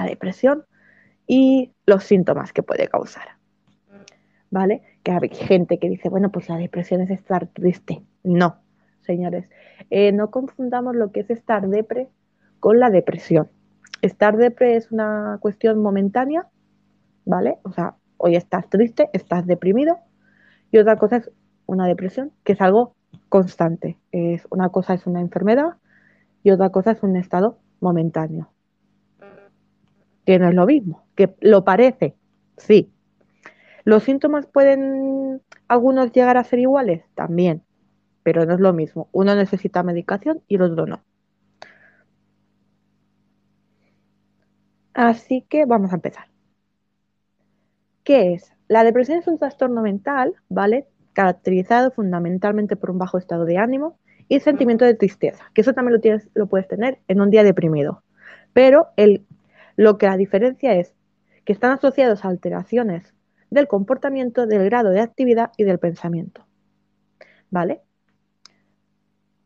la depresión y los síntomas que puede causar. ¿Vale? Que hay gente que dice, bueno, pues la depresión es estar triste. No, señores, eh, no confundamos lo que es estar depre con la depresión. Estar depre es una cuestión momentánea, ¿vale? O sea, hoy estás triste, estás deprimido, y otra cosa es una depresión, que es algo constante. Es, una cosa es una enfermedad y otra cosa es un estado momentáneo. Que no es lo mismo, que lo parece, sí. ¿Los síntomas pueden algunos llegar a ser iguales? También, pero no es lo mismo. Uno necesita medicación y el otro no. Así que vamos a empezar. ¿Qué es? La depresión es un trastorno mental, ¿vale? Caracterizado fundamentalmente por un bajo estado de ánimo y sentimiento de tristeza, que eso también lo, tienes, lo puedes tener en un día deprimido. Pero el, lo que la diferencia es que están asociados a alteraciones del comportamiento, del grado de actividad y del pensamiento. ¿Vale?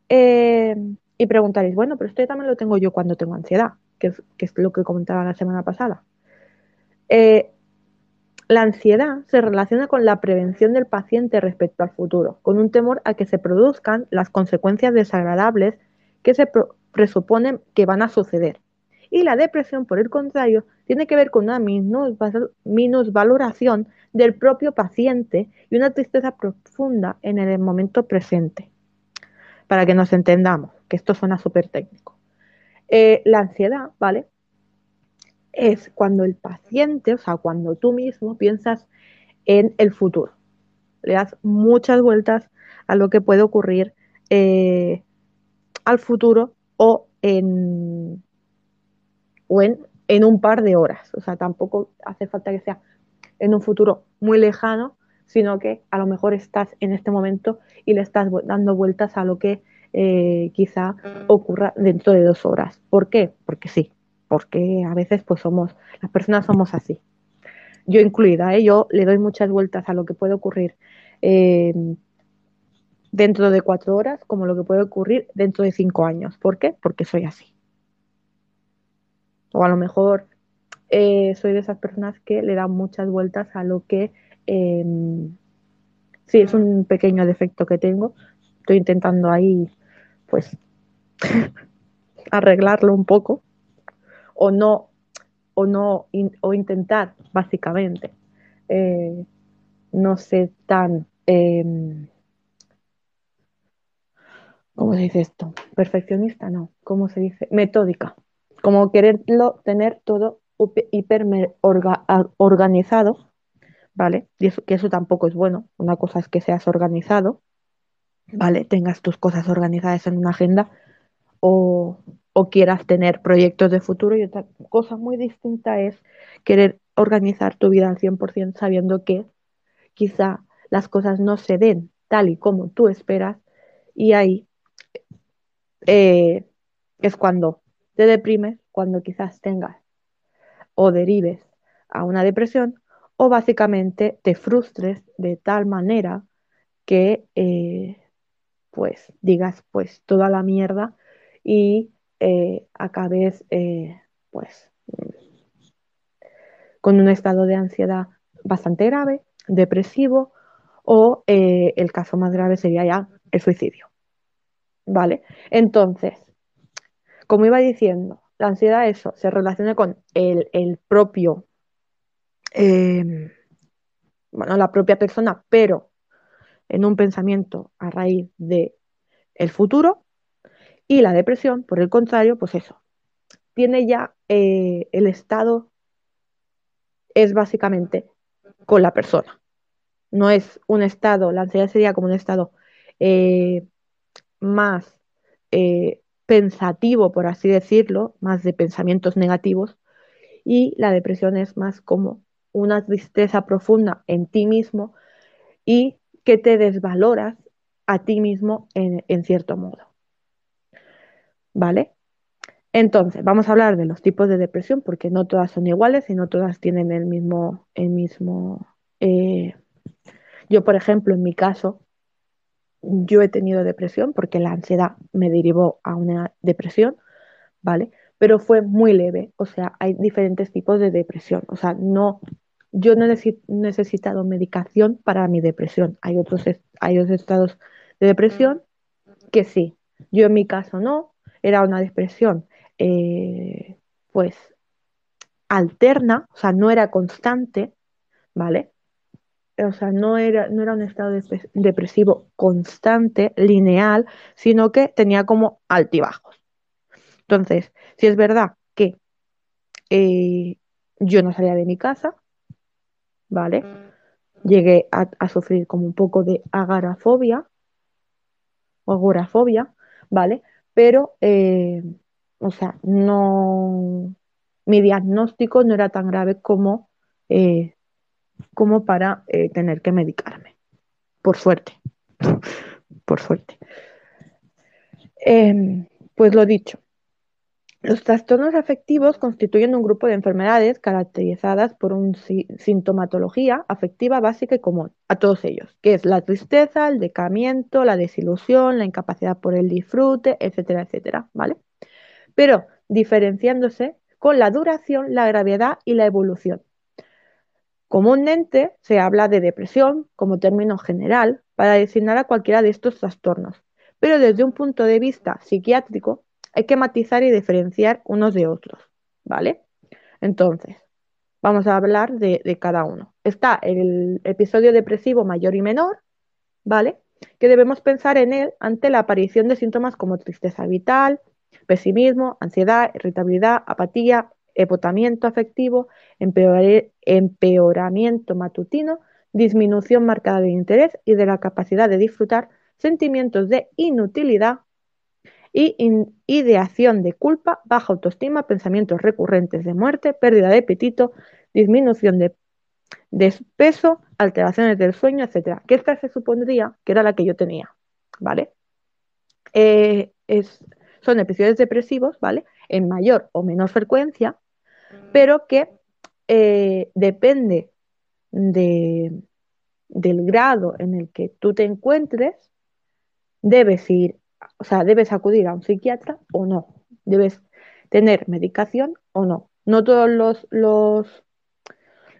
Eh, y preguntaréis, bueno, pero esto también lo tengo yo cuando tengo ansiedad, que es, lo que comentaba la semana pasada. Eh, la ansiedad se relaciona con la prevención del paciente respecto al futuro, con un temor a que se produzcan las consecuencias desagradables que se presuponen que van a suceder. Y la depresión, por el contrario, tiene que ver con una minusvaloración del propio paciente y una tristeza profunda en el momento presente. Para que nos entendamos, que esto suena súper técnico. Eh, la ansiedad, ¿vale? es cuando el paciente, o sea, cuando tú mismo piensas en el futuro. Le das muchas vueltas a lo que puede ocurrir eh, al futuro o en, o en, un par de horas. O sea, tampoco hace falta que sea en un futuro muy lejano, sino que a lo mejor estás en este momento y le estás dando vueltas a lo que eh, quizá ocurra dentro de dos horas. ¿Por qué? Porque sí, porque a veces pues somos, las personas somos así. Yo incluida, ¿eh? yo le doy muchas vueltas a lo que puede ocurrir em, dentro de cuatro horas como lo que puede ocurrir dentro de cinco años. ¿Por qué? Porque soy así. O a lo mejor eh, soy de esas personas que le dan muchas vueltas a lo que em, sí es un pequeño defecto que tengo. Estoy intentando ahí, pues, arreglarlo un poco o no, o no, o intentar, básicamente, eh, no ser tan, em, ¿cómo se dice esto? Perfeccionista, no, ¿cómo se dice? Metódica, como quererlo tener todo hiper organizado, ¿vale? Y eso, que eso tampoco es bueno. Una cosa es que seas organizado, ¿vale? Tengas tus cosas organizadas en una agenda o, quieras tener proyectos de futuro y otra cosa muy distinta es querer organizar tu vida al 100% sabiendo que quizá las cosas no se den tal y como tú esperas y ahí eh, es cuando te deprimes, cuando quizás tengas o derives a una depresión o básicamente te frustres de tal manera que eh, pues digas pues toda la mierda y eh, acabes eh, pues con un estado de ansiedad bastante grave, depresivo o eh, el caso más grave sería ya el suicidio. ¿Vale? Entonces, como iba diciendo, la ansiedad eso se relaciona con el, propio, em, bueno, la propia persona, pero en un pensamiento a raíz de el futuro y la depresión, por el contrario, pues eso, tiene ya eh, el estado, es básicamente con la persona. No es un estado, la ansiedad sería como un estado eh, más eh, pensativo, por así decirlo, más de pensamientos negativos, y la depresión es más como una tristeza profunda en ti mismo y que te desvaloras a ti mismo en cierto modo. ¿vale? Entonces, vamos a hablar de los tipos de depresión porque no todas son iguales y no todas tienen el mismo, el mismo. Eh, yo, por ejemplo, en mi caso, yo he tenido depresión porque la ansiedad me derivó a una depresión, ¿vale? pero fue muy leve. O sea, hay diferentes tipos de depresión. O sea, no, yo no he necesitado medicación para mi depresión. Hay otros, hay otros estados de depresión que sí. Yo en mi caso no. Era una depresión, eh, pues, alterna, o sea, no era constante, ¿vale? O sea, no era, no era un estado depresivo constante, lineal, sino que tenía como altibajos. Entonces, si es verdad que eh, yo no salía de mi casa, ¿vale? Llegué a, sufrir como un poco de agorafobia o agorafobia, ¿vale? Pero, eh, o sea, no, mi diagnóstico no era tan grave como, eh, como para tener que medicarme, por suerte, por suerte. Em, pues lo dicho, los trastornos afectivos constituyen un grupo de enfermedades caracterizadas por una sintomatología afectiva básica y común a todos ellos, que es la tristeza, el decamiento, la desilusión, la incapacidad por el disfrute, etcétera, etcétera, ¿vale? Pero diferenciándose con la duración, la gravedad y la evolución. Comúnmente se habla de depresión como término general para designar a cualquiera de estos trastornos, pero desde un punto de vista psiquiátrico hay que matizar y diferenciar unos de otros, ¿vale? Entonces, vamos a hablar de, cada uno. Está el episodio depresivo mayor y menor, ¿vale? Que debemos pensar en él ante la aparición de síntomas como tristeza vital, pesimismo, ansiedad, irritabilidad, apatía, epotamiento afectivo, empeoramiento matutino, disminución marcada de interés y de la capacidad de disfrutar, sentimientos de inutilidad, y ideación de culpa, baja autoestima, pensamientos recurrentes de muerte, pérdida de apetito, disminución de, peso, alteraciones del sueño, etc. Que esta se supondría que era la que yo tenía, ¿vale? Eh, son episodios depresivos, ¿vale? En mayor o menor frecuencia, pero que eh, depende del grado en el que tú te encuentres, debes ir o sea, debes acudir a un psiquiatra o no, debes tener medicación o no. No todos los, los,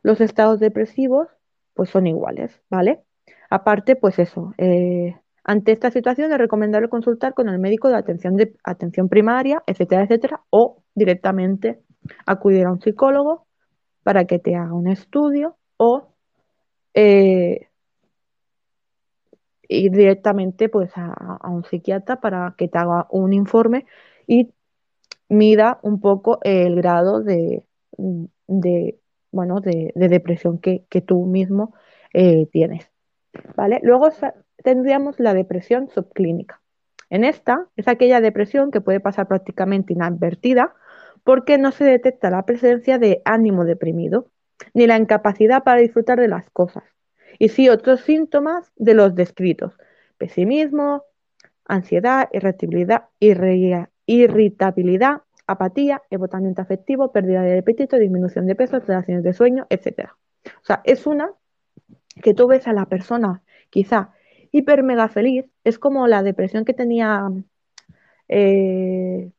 los estados depresivos pues son iguales, ¿vale? Aparte, pues eso, eh, ante esta situación es recomendable consultar con el médico de atención, de atención primaria, etcétera, etcétera, o directamente acudir a un psicólogo para que te haga un estudio o eh, ir directamente pues a, un psiquiatra para que te haga un informe y mida un poco el grado de, bueno, de, depresión que, tú mismo eh, tienes. ¿vale? Luego tendríamos la depresión subclínica. En esta es aquella depresión que puede pasar prácticamente inadvertida porque no se detecta la presencia de ánimo deprimido ni la incapacidad para disfrutar de las cosas y sí otros síntomas de los descritos, pesimismo, ansiedad, irritabilidad, irritabilidad apatía, embotamiento afectivo, pérdida de apetito, disminución de peso, alteraciones de sueño, etc. O sea, es una que tú ves a la persona quizá hiper mega feliz, es como la depresión que tenía... Eh,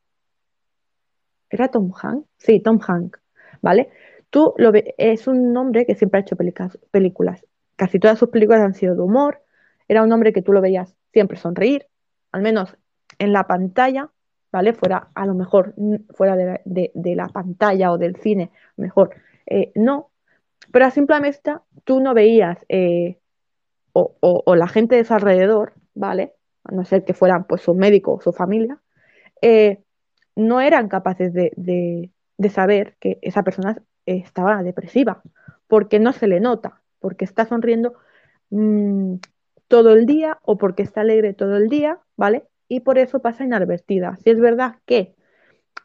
¿Era Tom Hank? Sí, Tom Hank, ¿vale? Tú lo ves, es un hombre que siempre ha hecho películas casi todas sus películas han sido de humor. Era un hombre que tú lo veías siempre sonreír, al menos en la pantalla, ¿vale? Fuera, a lo mejor, fuera de, la pantalla o del cine, mejor eh, no. Pero a simple tú no veías, eh, o, la gente de su alrededor, ¿vale? A no ser que fueran pues su médico o su familia, eh, no eran capaces de, de saber que esa persona estaba depresiva, porque no se le nota, porque está sonriendo mm, todo el día o porque está alegre todo el día, ¿vale? Y por eso pasa inadvertida. Si es verdad que,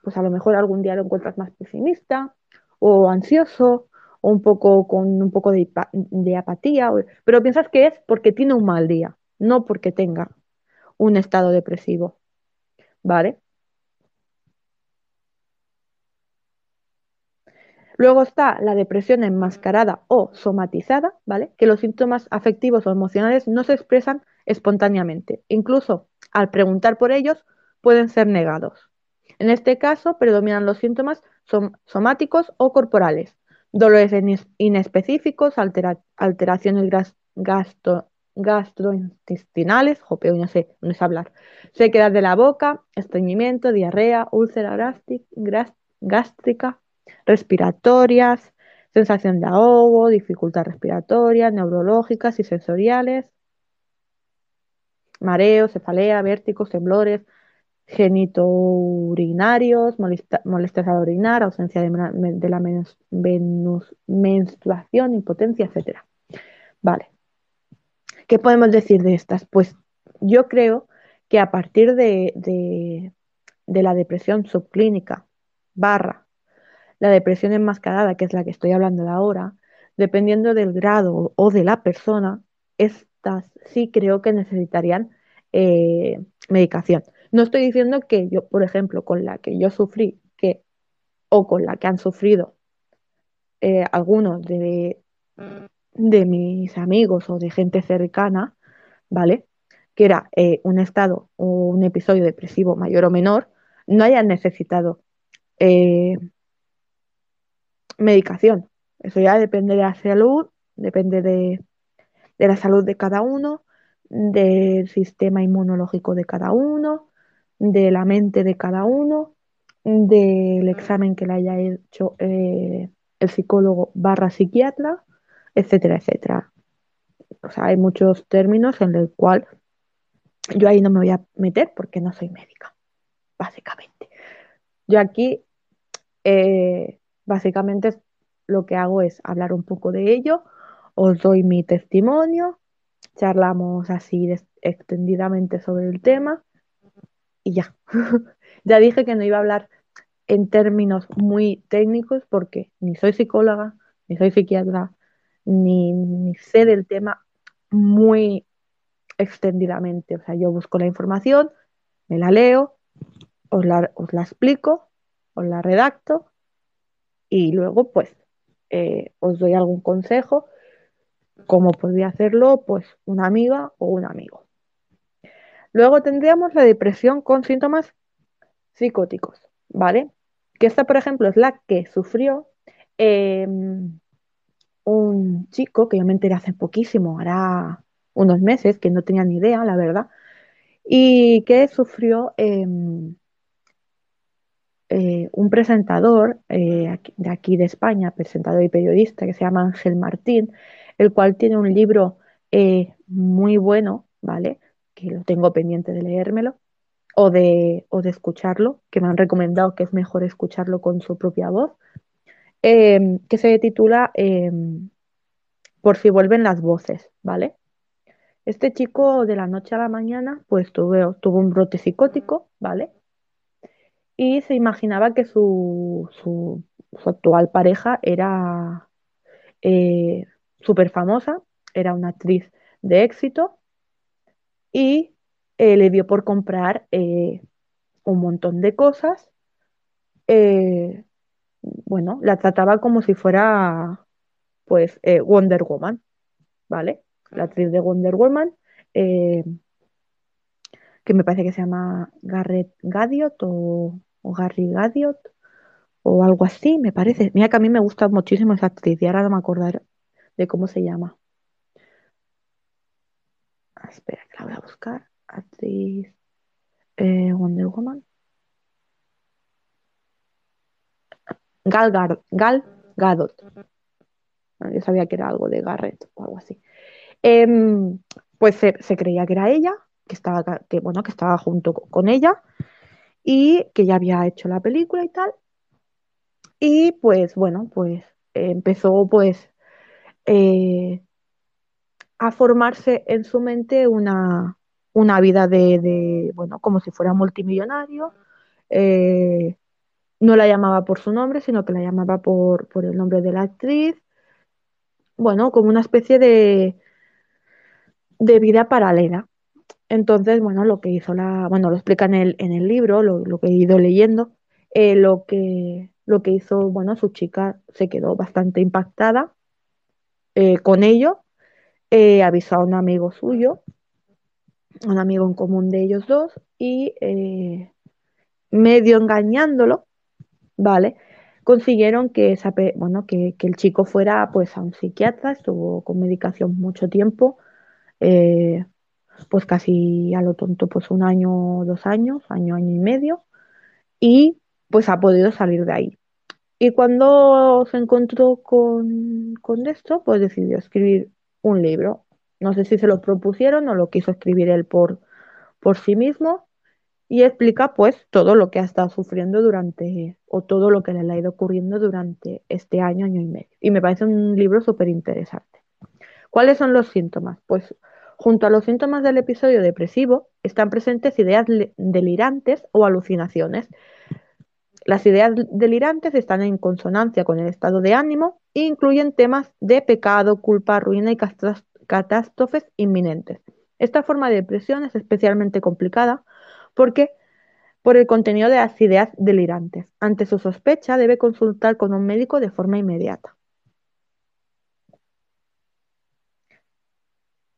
pues a lo mejor algún día lo encuentras más pesimista o ansioso o un poco con un poco de, de apatía, pero piensas que es porque tiene un mal día, no porque tenga un estado depresivo, ¿vale? Luego está la depresión enmascarada o somatizada, ¿vale? Que los síntomas afectivos o emocionales no se expresan espontáneamente. Incluso al preguntar por ellos pueden ser negados. En este caso, predominan los síntomas somáticos o corporales, dolores inespecíficos, alteraciones gastrointestinales, jopeo, no sé, no sé hablar, sequedad de la boca, estreñimiento, diarrea, úlcera gástrica, respiratorias, sensación de ahogo, dificultad respiratoria, neurológicas y sensoriales, mareos, cefalea, vértigos, temblores, genitourinarios, molestias al orinar, ausencia de, la menstruación, impotencia, etc. Vale. ¿Qué podemos decir de estas? Pues yo creo que a partir de, de la depresión subclínica barra la depresión enmascarada, que es la que estoy hablando de ahora, dependiendo del grado o de la persona, estas sí creo que necesitarían eh, medicación. No estoy diciendo que yo, por ejemplo, con la que yo sufrí, que, o con la que han sufrido eh, algunos de, de, mis amigos o de gente cercana, ¿vale? Que era eh, un estado o un episodio depresivo mayor o menor, no hayan necesitado medicación. Eso ya depende de la salud, depende de, la salud de cada uno, del sistema inmunológico de cada uno, de la mente de cada uno, del examen que le haya hecho eh, el psicólogo barra psiquiatra, etcétera, etcétera. O sea, hay muchos términos en el cual yo ahí no me voy a meter porque no soy médica, básicamente. Yo aquí eh, Básicamente lo que hago es hablar un poco de ello, os doy mi testimonio, charlamos así extendidamente sobre el tema y ya. ya dije que no iba a hablar en términos muy técnicos porque ni soy psicóloga, ni soy psiquiatra, ni, sé del tema muy extendidamente. O sea, yo busco la información, me la leo, os la, os la explico, os la redacto y luego pues eh, os doy algún consejo, como podría hacerlo pues una amiga o un amigo. Luego tendríamos la depresión con síntomas psicóticos, ¿vale? Que esta, por ejemplo, es la que sufrió em, un chico que yo me enteré hace poquísimo, hará unos meses, que no tenía ni idea, la verdad, y que sufrió em, eh, un presentador eh, de aquí de España, presentador y periodista, que se llama Ángel Martín, el cual tiene un libro eh, muy bueno, ¿vale? Que lo tengo pendiente de leérmelo o de, o de escucharlo, que me han recomendado que es mejor escucharlo con su propia voz, em, que se titula em, Por si vuelven las voces, ¿vale? Este chico de la noche a la mañana, pues tuvo, tuvo un brote psicótico, ¿vale? Y se imaginaba que su, actual pareja era eh, súper famosa, era una actriz de éxito y eh, le dio por comprar eh, un montón de cosas. bueno, la trataba como si fuera pues Wonder Woman, ¿vale? La actriz de Wonder Woman que me parece que se llama Garrett Gadiot o o Gary Gadiot o algo así, me parece. Mira que a mí me gusta muchísimo esa actriz y ahora no me acordaré de cómo se llama. Ah, espera, que la voy a buscar. Actriz eh, Wonder Woman. Gal, Gal Gadot. Ah, yo sabía que era algo de Garrett o algo así. Em, pues se, creía que era ella, que estaba, que, bueno, que estaba junto con ella y que ya había hecho la película y tal. Y pues bueno, pues empezó pues eh, a formarse en su mente una, vida de, bueno, como si fuera multimillonario. Eh, no la llamaba por su nombre, sino que la llamaba por, por el nombre de la actriz. Bueno, como una especie de, de vida paralela. Entonces, bueno, lo que hizo la, bueno, lo explica en el, libro, lo, que he ido leyendo, eh, lo, que, lo que hizo, bueno, su chica se quedó bastante impactada eh, con ello, eh, avisó a un amigo suyo, un amigo en común de ellos dos, y medio engañándolo, ¿vale? Consiguieron que, bueno, que, el chico fuera pues a un psiquiatra, estuvo con medicación mucho tiempo, pues casi a lo tonto, pues un año, dos años, año, año y medio, y pues ha podido salir de ahí. Y cuando se encontró con, con esto, pues decidió escribir un libro. No sé si se lo propusieron o lo quiso escribir él por, por sí mismo y explica pues todo lo que ha estado sufriendo durante o todo lo que le ha ido ocurriendo durante este año, año y medio. Y me parece un libro súper interesante. ¿Cuáles son los síntomas? Pues junto a los síntomas del episodio depresivo están presentes ideas delirantes o alucinaciones las ideas delirantes están en consonancia con el estado de ánimo e incluyen temas de pecado, culpa, ruina y catástrofes inminentes. Esta forma de depresión es especialmente complicada porque por el contenido de las ideas delirantes. Ante su sospecha debe consultar con un médico de forma inmediata.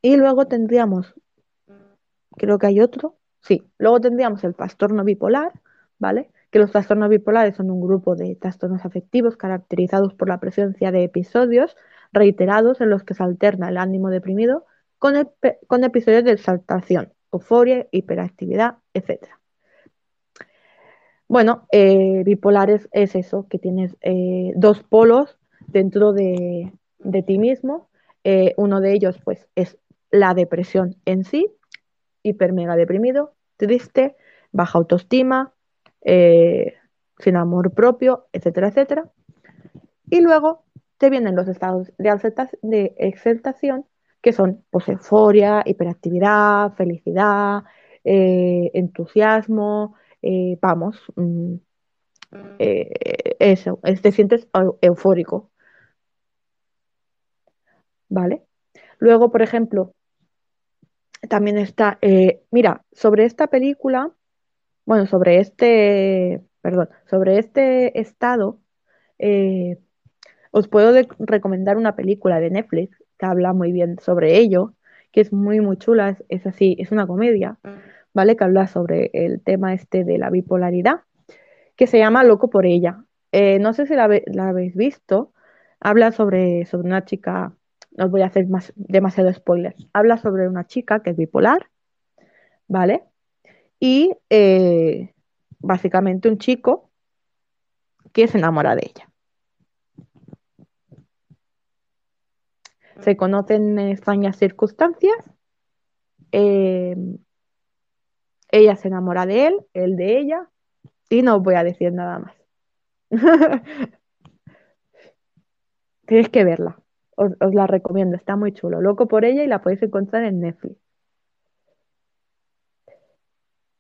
Y luego tendríamos, creo que hay otro, sí, luego tendríamos el trastorno bipolar, ¿vale? que los trastornos bipolares son un grupo de trastornos afectivos caracterizados por la presencia de episodios reiterados en los que se alterna el ánimo deprimido con, episodios de exaltación, euforia, hiperactividad, etc. Bueno, eh, bipolares es eso, que tienes eh, dos polos dentro de, ti mismo. Eh, uno de ellos, pues, es la depresión en sí, hiper mega deprimido, triste, baja autoestima, eh, sin amor propio, etcétera, etcétera. Y luego te vienen los estados de, exaltación, que son pues, euforia, hiperactividad, felicidad, eh, entusiasmo, eh, vamos, mm, eso, te sientes eufórico. ¿Vale? Luego, por ejemplo, también está, mira, sobre esta película bueno, sobre este, perdón, sobre este estado, eh, os puedo recomendar una película de Netflix que habla muy bien sobre ello, que es muy, muy chula, es, así, es una comedia, ¿vale? Que habla sobre el tema este de la bipolaridad, que se llama Loco por ella. Eh, no sé si la, habéis visto, habla sobre, sobre una chica, no os voy a hacer más, demasiado spoiler, habla sobre una chica que es bipolar, ¿vale? y eh, básicamente un chico que se enamora de ella. Se conocen en extrañas circunstancias. Eh, ella se enamora de él, él de ella, y no os voy a decir nada más. Tienes que verla. Os, la recomiendo, está muy chulo. Loco por ella y la podéis encontrar en Netflix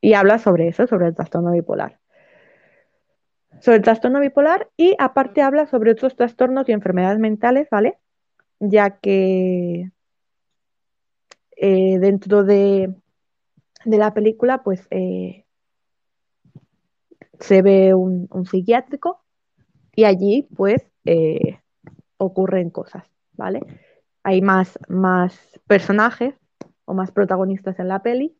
y habla sobre eso, sobre el trastorno bipolar. Sobre el trastorno bipolar y aparte habla sobre otros trastornos y enfermedades mentales, ¿vale? Ya que eh, dentro de, la película, pues eh, se ve un, psiquiátrico y allí, pues, eh, ocurren cosas, ¿vale? Hay más, más personajes o más protagonistas en la peli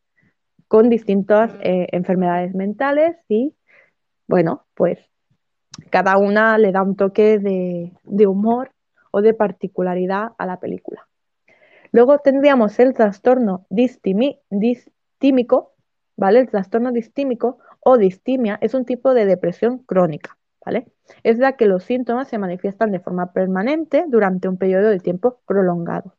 con distintas eh, enfermedades mentales y, bueno, pues cada una le da un toque de, humor o de particularidad a la película. Luego tendríamos el trastorno distímico, ¿vale? El trastorno distímico o distimia es un tipo de depresión crónica, ¿vale? Es la que los síntomas se manifiestan de forma permanente durante un periodo de tiempo prolongado.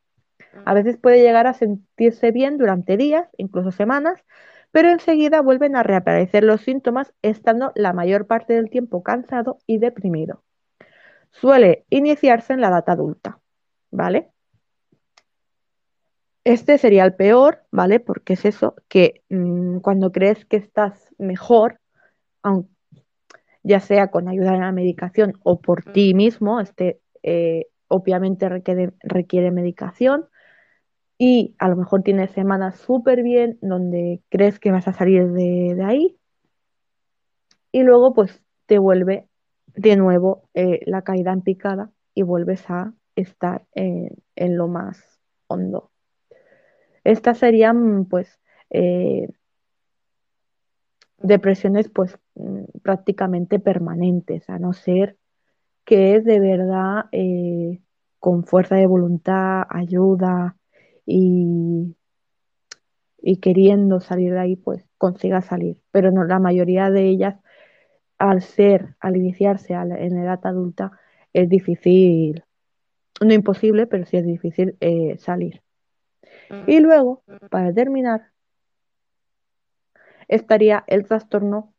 A veces puede llegar a sentirse bien durante días, incluso semanas, pero enseguida vuelven a reaparecer los síntomas estando la mayor parte del tiempo cansado y deprimido. Suele iniciarse en la edad adulta, ¿vale? Este sería el peor, ¿vale? Porque es eso, que mm, cuando crees que estás mejor, ya sea con ayuda de la medicación o por ti mismo, este eh, obviamente requiere medicación, y a lo mejor tienes semanas súper bien donde crees que vas a salir de, ahí. Y luego pues te vuelve de nuevo eh, la caída en picada y vuelves a estar en, lo más hondo. Estas serían pues eh, depresiones pues mm, prácticamente permanentes, a no ser que es de verdad eh, con fuerza de voluntad, ayuda y, y queriendo salir de ahí, pues consiga salir. Pero no, la mayoría de ellas, al ser, al iniciarse en edad adulta, es difícil, no imposible, pero sí es difícil eh, salir. Y luego, para terminar, estaría el trastorno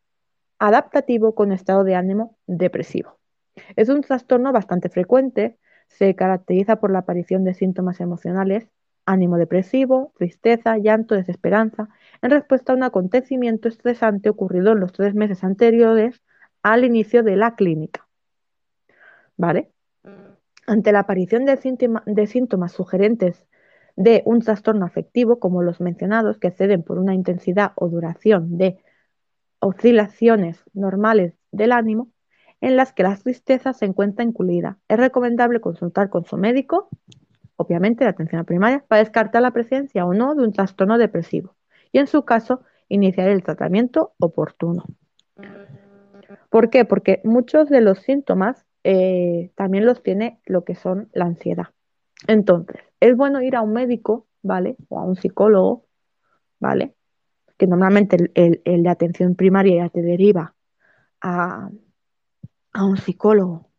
adaptativo con estado de ánimo depresivo. Es un trastorno bastante frecuente, se caracteriza por la aparición de síntomas emocionales, ánimo depresivo, tristeza, llanto, desesperanza, en respuesta a un acontecimiento estresante ocurrido en los tres meses anteriores al inicio de la clínica. ¿Vale? Ante la aparición de, de síntomas sugerentes de un trastorno afectivo, como los mencionados, que ceden por una intensidad o duración de oscilaciones normales del ánimo, en las que la tristeza se encuentra incluida. Es recomendable consultar con su médico, obviamente la atención primaria, para descartar la presencia o no de un trastorno depresivo y, en su caso, iniciar el tratamiento oportuno. ¿Por qué? Porque muchos de los síntomas eh, también los tiene lo que son la ansiedad. Entonces, es bueno ir a un médico, ¿vale? O a un psicólogo, ¿vale? Que normalmente el, de atención primaria ya te deriva a, un psicólogo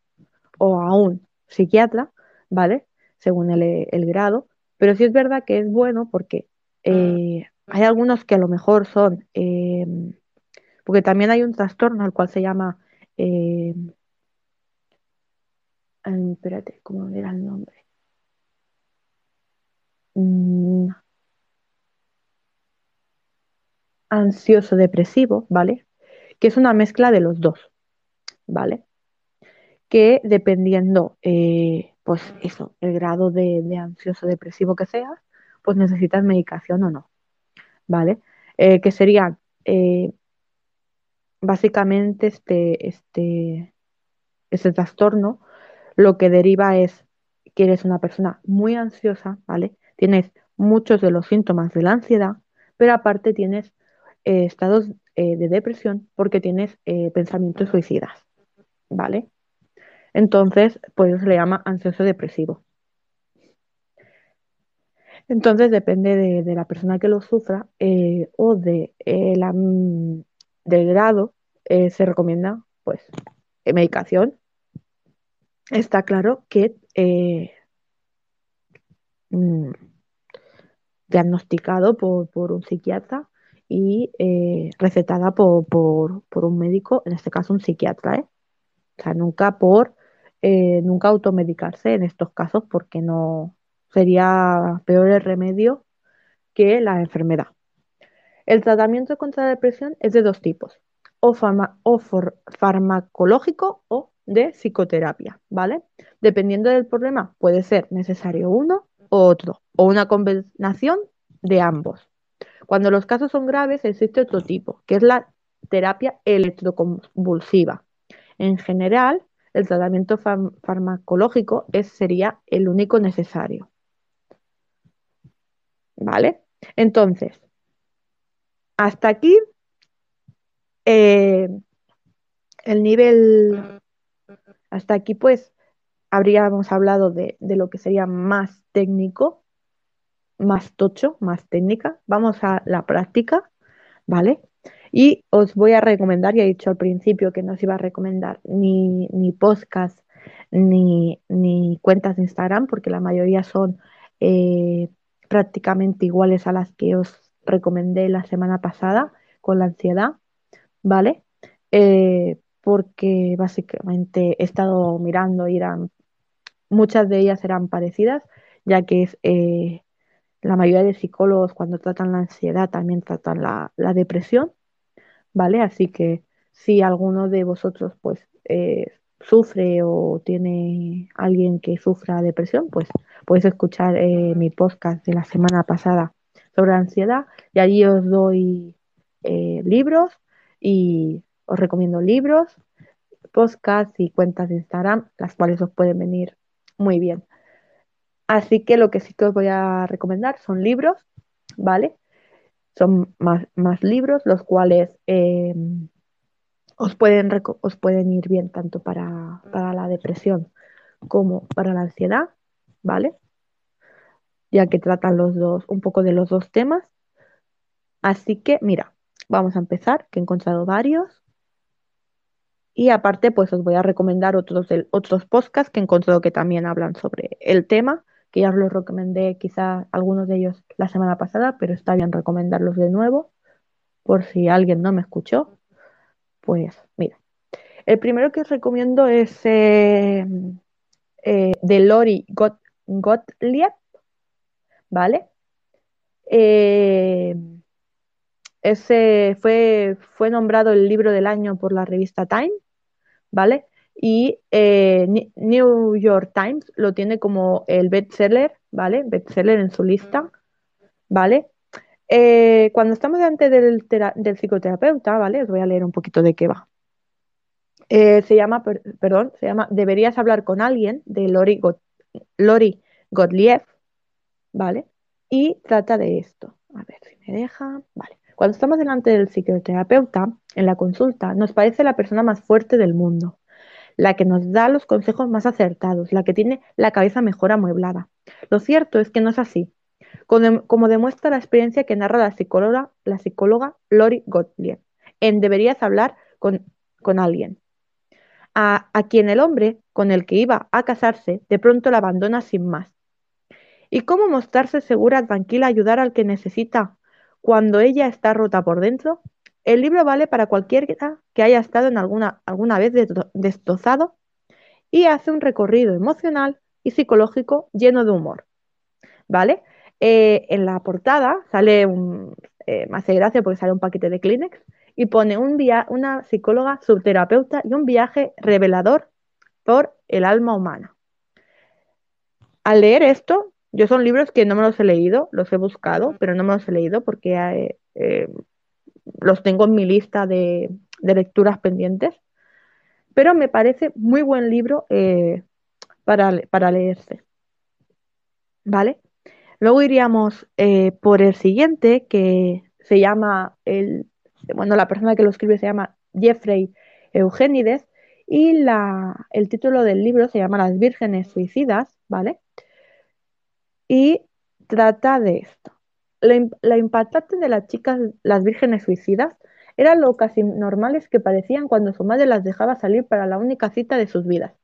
o a un psiquiatra, ¿vale? Según el, grado. Pero sí es verdad que es bueno porque eh, hay algunos que a lo mejor son, eh, porque también hay un trastorno al cual se llama, eh, espérate, ¿cómo era el nombre? Mm, ansioso depresivo, ¿vale? Que es una mezcla de los dos, ¿vale? Que dependiendo, eh, pues eso, el grado de, ansioso depresivo que seas, pues necesitas medicación o no, ¿vale? Eh, que serían eh, básicamente este, este, este trastorno, lo que deriva es que eres una persona muy ansiosa, ¿vale? Tienes muchos de los síntomas de la ansiedad, pero aparte tienes eh, estados eh, de depresión porque tienes eh, pensamientos suicidas, ¿vale? Entonces, pues se le llama ansioso depresivo. Entonces, depende de, la persona que lo sufra o de, la, mm, del grado, se recomienda, pues, medicación. Está claro que mm, diagnosticado por, un psiquiatra y eh, recetada por, un médico, en este caso un psiquiatra, ¿eh? O sea, nunca por, eh, nunca automedicarse en estos casos porque no sería peor el remedio que la enfermedad. El tratamiento contra la depresión es de dos tipos, o, farmacológico o de psicoterapia. Dependiendo del problema, puede ser necesario uno otro, o una combinación de ambos. Cuando los casos son graves, existe otro tipo, que es la terapia electroconvulsiva. En general, el tratamiento farmacológico es, sería el único necesario. ¿Vale? Entonces, hasta aquí eh, el nivel, hasta aquí pues habríamos hablado de, lo que sería más técnico, más tocho, más técnica. Vamos a la práctica, ¿vale? Y os voy a recomendar, ya he dicho al principio que no os iba a recomendar ni, ni podcast ni, cuentas de Instagram, porque la mayoría son eh, prácticamente iguales a las que os recomendé la semana pasada con la ansiedad, ¿vale? Eh, porque básicamente he estado mirando eran Muchas de ellas eran parecidas, ya que es, eh, la mayoría de psicólogos cuando tratan la ansiedad también tratan la, depresión, ¿vale? Así que si alguno de vosotros pues eh, sufre o tiene alguien que sufra depresión, pues podéis escuchar eh, mi podcast de la semana pasada sobre ansiedad y allí os doy libros y os recomiendo libros, podcasts y cuentas de Instagram, las cuales os pueden venir muy bien. Así que lo que sí que os voy a recomendar son libros, ¿vale? Son más, más libros, los cuales eh, os, pueden, os pueden ir bien tanto para, para la depresión como para la ansiedad, ¿vale? Ya que tratan los dos, un poco de los dos temas. Así que, mira, vamos a empezar, que he encontrado varios. Y aparte, pues os voy a recomendar otros, otros podcasts que he encontrado que también hablan sobre el tema, que ya os los recomendé quizá algunos de ellos la semana pasada, pero está bien recomendarlos de nuevo, por si alguien no me escuchó. Pues mira, el primero que os recomiendo es eh, eh, de Lori Gottlieb, ¿vale? Eh, ese fue, fue nombrado el libro del año por la revista Time ¿vale? Y eh, New York Times lo tiene como el bestseller, ¿vale? Bestseller en su lista, ¿vale? Eh, cuando estamos delante del, psicoterapeuta, ¿vale? Os voy a leer un poquito de qué va. Eh, se llama, perdón, se llama Deberías hablar con alguien, de Lori, Lori Gottlieb, ¿vale? Y trata de esto. A ver si me deja. Vale. Cuando estamos delante del psicoterapeuta, en la consulta, nos parece la persona más fuerte del mundo, la que nos da los consejos más acertados, la que tiene la cabeza mejor amueblada. Lo cierto es que no es así, como demuestra la experiencia que narra la psicóloga, Lori Gottlieb en Deberías hablar con, con alguien. A, a quien el hombre con el que iba a casarse de pronto la abandona sin más. ¿Y cómo mostrarse segura, tranquila, ayudar al que necesita cuando ella está rota por dentro, el libro vale para cualquiera que haya estado en alguna, alguna vez destrozado y hace un recorrido emocional y psicológico lleno de humor. ¿Vale? Eh, en la portada sale un, eh, me hace gracia porque sale un paquete de Kleenex y pone un una psicóloga subterapeuta y un viaje revelador por el alma humana. Al leer esto, yo son libros que no me los he leído, los he buscado, pero no me los he leído porque eh, eh, los tengo en mi lista de, lecturas pendientes. Pero me parece muy buen libro eh, para, para, leerse. ¿Vale? Luego iríamos por el siguiente, que se llama, el, bueno, la persona que lo escribe se llama Jeffrey Eugenides, y la, el título del libro se llama Las vírgenes suicidas, ¿vale? Y trata de esto. La, impactante de las chicas, las vírgenes suicidas, eran lo casi normales que parecían cuando su madre las dejaba salir para la única cita de sus vidas.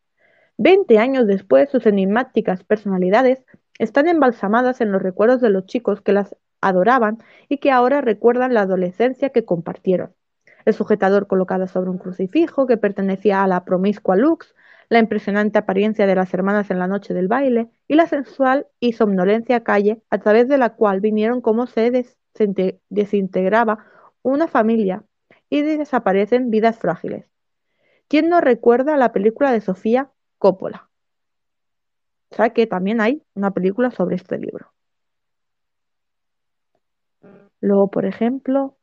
Veinte años después, sus enigmáticas personalidades están embalsamadas en los recuerdos de los chicos que las adoraban y que ahora recuerdan la adolescencia que compartieron. El sujetador colocado sobre un crucifijo que pertenecía a la promiscua Lux, la impresionante apariencia de las hermanas en la noche del baile y la sensual y somnolencia calle a través de la cual vinieron cómo se desintegraba una familia y desaparecen vidas frágiles. ¿Quién no recuerda la película de Sofía Coppola? O que también hay una película sobre este libro. Luego, por ejemplo,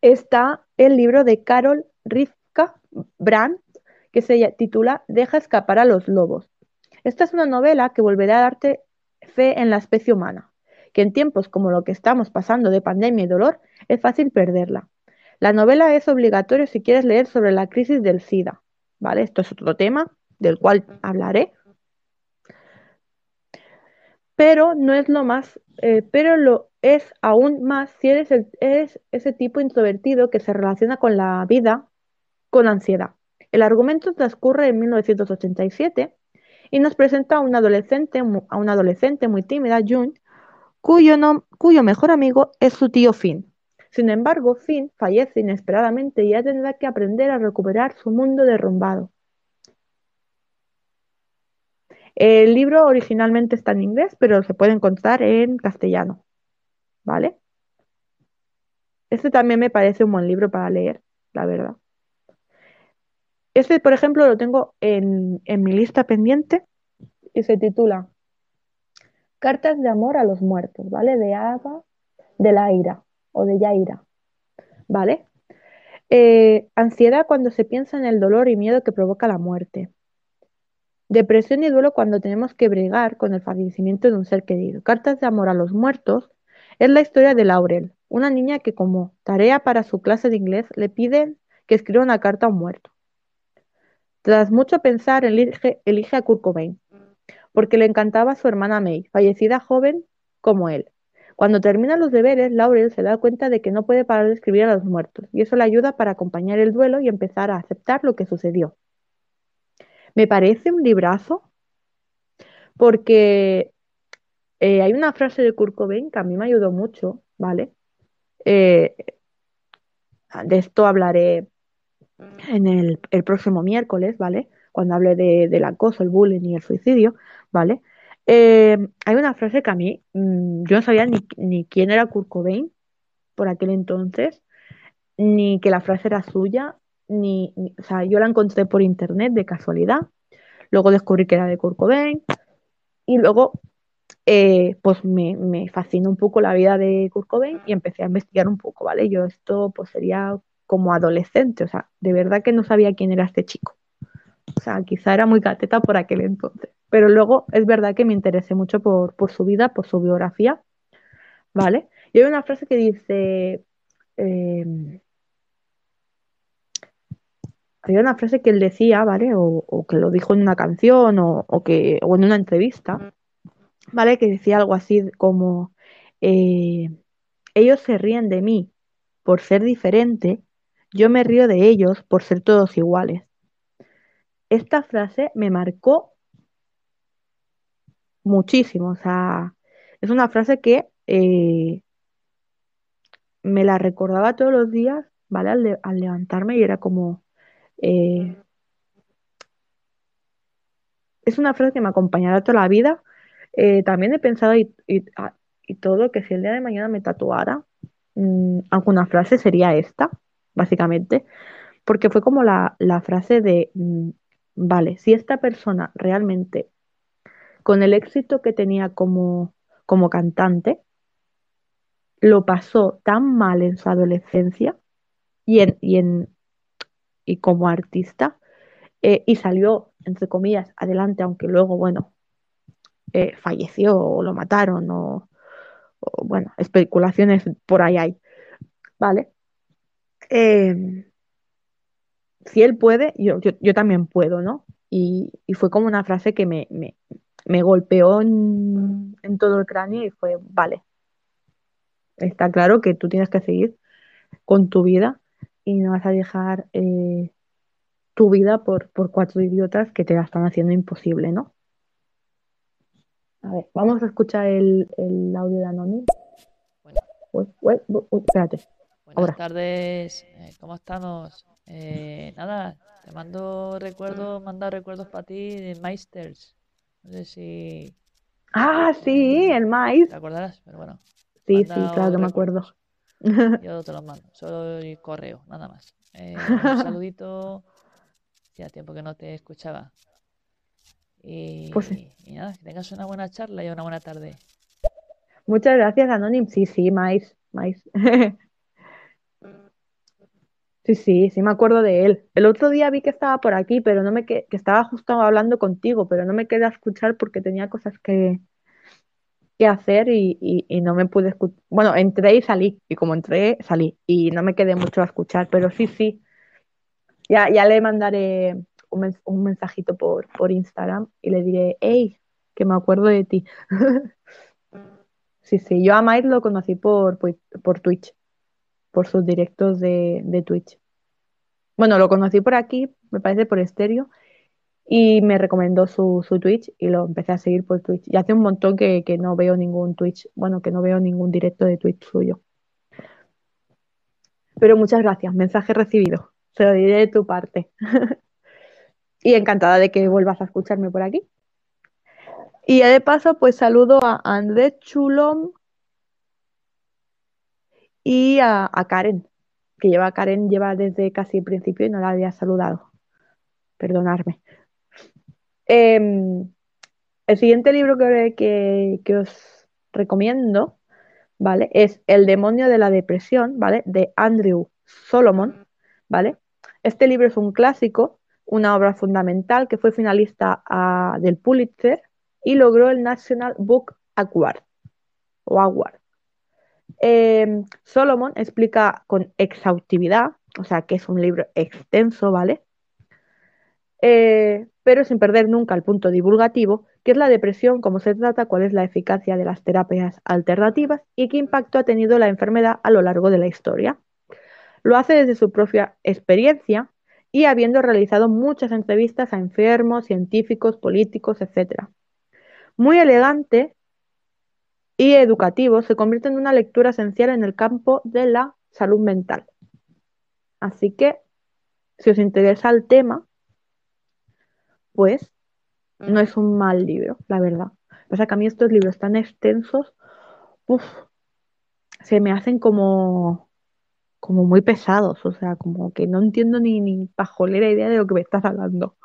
está el libro de Carol Rivka Brandt, que se titula Deja escapar a los lobos. Esta es una novela que volverá a darte fe en la especie humana, que en tiempos como lo que estamos pasando de pandemia y dolor es fácil perderla. La novela es obligatoria si quieres leer sobre la crisis del SIDA, ¿vale? Esto es otro tema del cual hablaré. Pero no es lo más, eh, pero lo es aún más si eres ese tipo introvertido que se relaciona con la vida con ansiedad. El argumento transcurre en 1987 y nos presenta a una adolescente, a adolescente muy tímida, June, cuyo, mejor amigo es su tío Finn. Sin embargo, Finn fallece inesperadamente y ella tendrá que aprender a recuperar su mundo derrumbado. El libro originalmente está en inglés, pero se puede encontrar en castellano. ¿Vale? Este también me parece un buen libro para leer, la verdad. Este, por ejemplo, lo tengo en, mi lista pendiente y se titula Cartas de amor a los muertos, ¿vale? De Ava de la ira o de Yaira, ¿vale? Eh, ansiedad cuando se piensa en el dolor y miedo que provoca la muerte. Depresión y duelo cuando tenemos que bregar con el fallecimiento de un ser querido. Cartas de amor a los muertos Es la historia de Laurel, una niña que como tarea para su clase de inglés le piden que escriba una carta a un muerto. Tras mucho pensar, elige, a Kurt Cobain, porque le encantaba su hermana May, fallecida joven como él. Cuando termina los deberes, Laurel se da cuenta de que no puede parar de escribir a los muertos, y eso le ayuda para acompañar el duelo y empezar a aceptar lo que sucedió. Me parece un librazo porque eh, hay una frase de Kurt Cobain que a mí me ayudó mucho, ¿vale? Eh, de esto hablaré en el, próximo miércoles, ¿vale? Cuando hable del acoso, el bullying y el suicidio, ¿vale? Eh, hay una frase que a mí, mm, yo no sabía ni, quién era Kurt Cobain por aquel entonces, ni que la frase era suya, ni, o sea, yo la encontré por internet de casualidad, luego descubrí que era de Kurt Cobain, y luego eh, pues me, me, fascinó un poco la vida de Kurt Cobain y empecé a investigar un poco, ¿vale? Yo esto pues sería como adolescente, o sea, de verdad que no sabía quién era este chico. O sea, quizá era muy cateta por aquel entonces. Pero luego es verdad que me interesé mucho por, su vida, por su biografía, ¿vale? Y hay una frase que dice... Eh, había una frase que él decía, ¿vale? O, que lo dijo en una canción o, que, o en una entrevista, ¿vale? Que decía algo así como, eh, ellos se ríen de mí por ser diferente, yo me río de ellos por ser todos iguales. Esta frase me marcó muchísimo, o sea, es una frase que eh, me la recordaba todos los días, ¿vale? Al, levantarme y era como... Eh, es una frase que me acompañará toda la vida. Eh, también he pensado y, ah, y, todo que si el día de mañana me tatuara mm, alguna frase sería esta, básicamente, porque fue como la, frase de, mm, vale, si esta persona realmente, con el éxito que tenía como, como cantante, lo pasó tan mal en su adolescencia y, en, y, en, y como artista, eh, y salió, entre comillas, adelante, aunque luego, bueno, eh, falleció o lo mataron o, bueno, especulaciones por ahí hay, ¿vale? Em, si él puede, yo, yo, también puedo, ¿no? Y, fue como una frase que me, me, golpeó en, todo el cráneo y fue, vale, está claro que tú tienes que seguir con tu vida y no vas a dejar eh, tu vida por, por cuatro idiotas que te la están haciendo imposible, ¿no? A ver, vamos a escuchar el, audio de Anónimo. Bueno. espérate. Buenas tardes, eh, ¿cómo estamos? Eh, nada, te mando recuerdos, manda recuerdos para ti de Meisters. No sé si. Ah, sí, el maíz. ¿Te acordarás? Pero bueno. Sí, sí, claro, me acuerdo. Yo te los mando, solo el correo, nada más. Eh, un saludito. Hacía tiempo que no te escuchaba. Y, pues y, nada, que tengas una buena charla y una buena tarde. Muchas gracias, Anonym. Sí, sí, Mais, Mais. Sí, sí, sí me acuerdo de él. El otro día vi que estaba por aquí, pero no me que, que estaba justo hablando contigo, pero no me quedé a escuchar porque tenía cosas que, que hacer y, y, no me pude escuchar. Bueno, entré y salí, y como entré, salí, y no me quedé mucho a escuchar, pero sí, sí. Ya, ya le mandaré un, un mensajito por, por Instagram y le diré, hey, que me acuerdo de ti. sí, sí, yo a Mike lo conocí por, por Twitch por sus directos de, Twitch. Bueno, lo conocí por aquí, me parece por estéreo, y me recomendó su, Twitch y lo empecé a seguir por Twitch. Y hace un montón que, no veo ningún Twitch, bueno, que no veo ningún directo de Twitch suyo. Pero muchas gracias, mensaje recibido. Se lo diré de tu parte. y encantada de que vuelvas a escucharme por aquí. Y de paso, pues saludo a Andrés Chulom, y a, Karen, que lleva Karen lleva desde casi el principio y no la había saludado. Perdonarme. Em, el siguiente libro que, que, os recomiendo, ¿vale? Es El demonio de la depresión, ¿vale? De Andrew Solomon, ¿vale? Este libro es un clásico, una obra fundamental que fue finalista del Pulitzer y logró el National Book Award o Award, Em, Solomon explica con exhaustividad, o sea que es un libro extenso, ¿vale? Eh, pero sin perder nunca el punto divulgativo, qué es la depresión, cómo se trata, cuál es la eficacia de las terapias alternativas y qué impacto ha tenido la enfermedad a lo largo de la historia. Lo hace desde su propia experiencia y habiendo realizado muchas entrevistas a enfermos, científicos, políticos, etc. Muy elegante y educativo, se convierte en una lectura esencial en el campo de la salud mental. Así que, si os interesa el tema, pues no es un mal libro, la verdad. Pasa que a mí estos libros tan extensos, se me hacen como, como muy pesados, o sea, como que no entiendo ni, ni pajolera idea de lo que me estás hablando.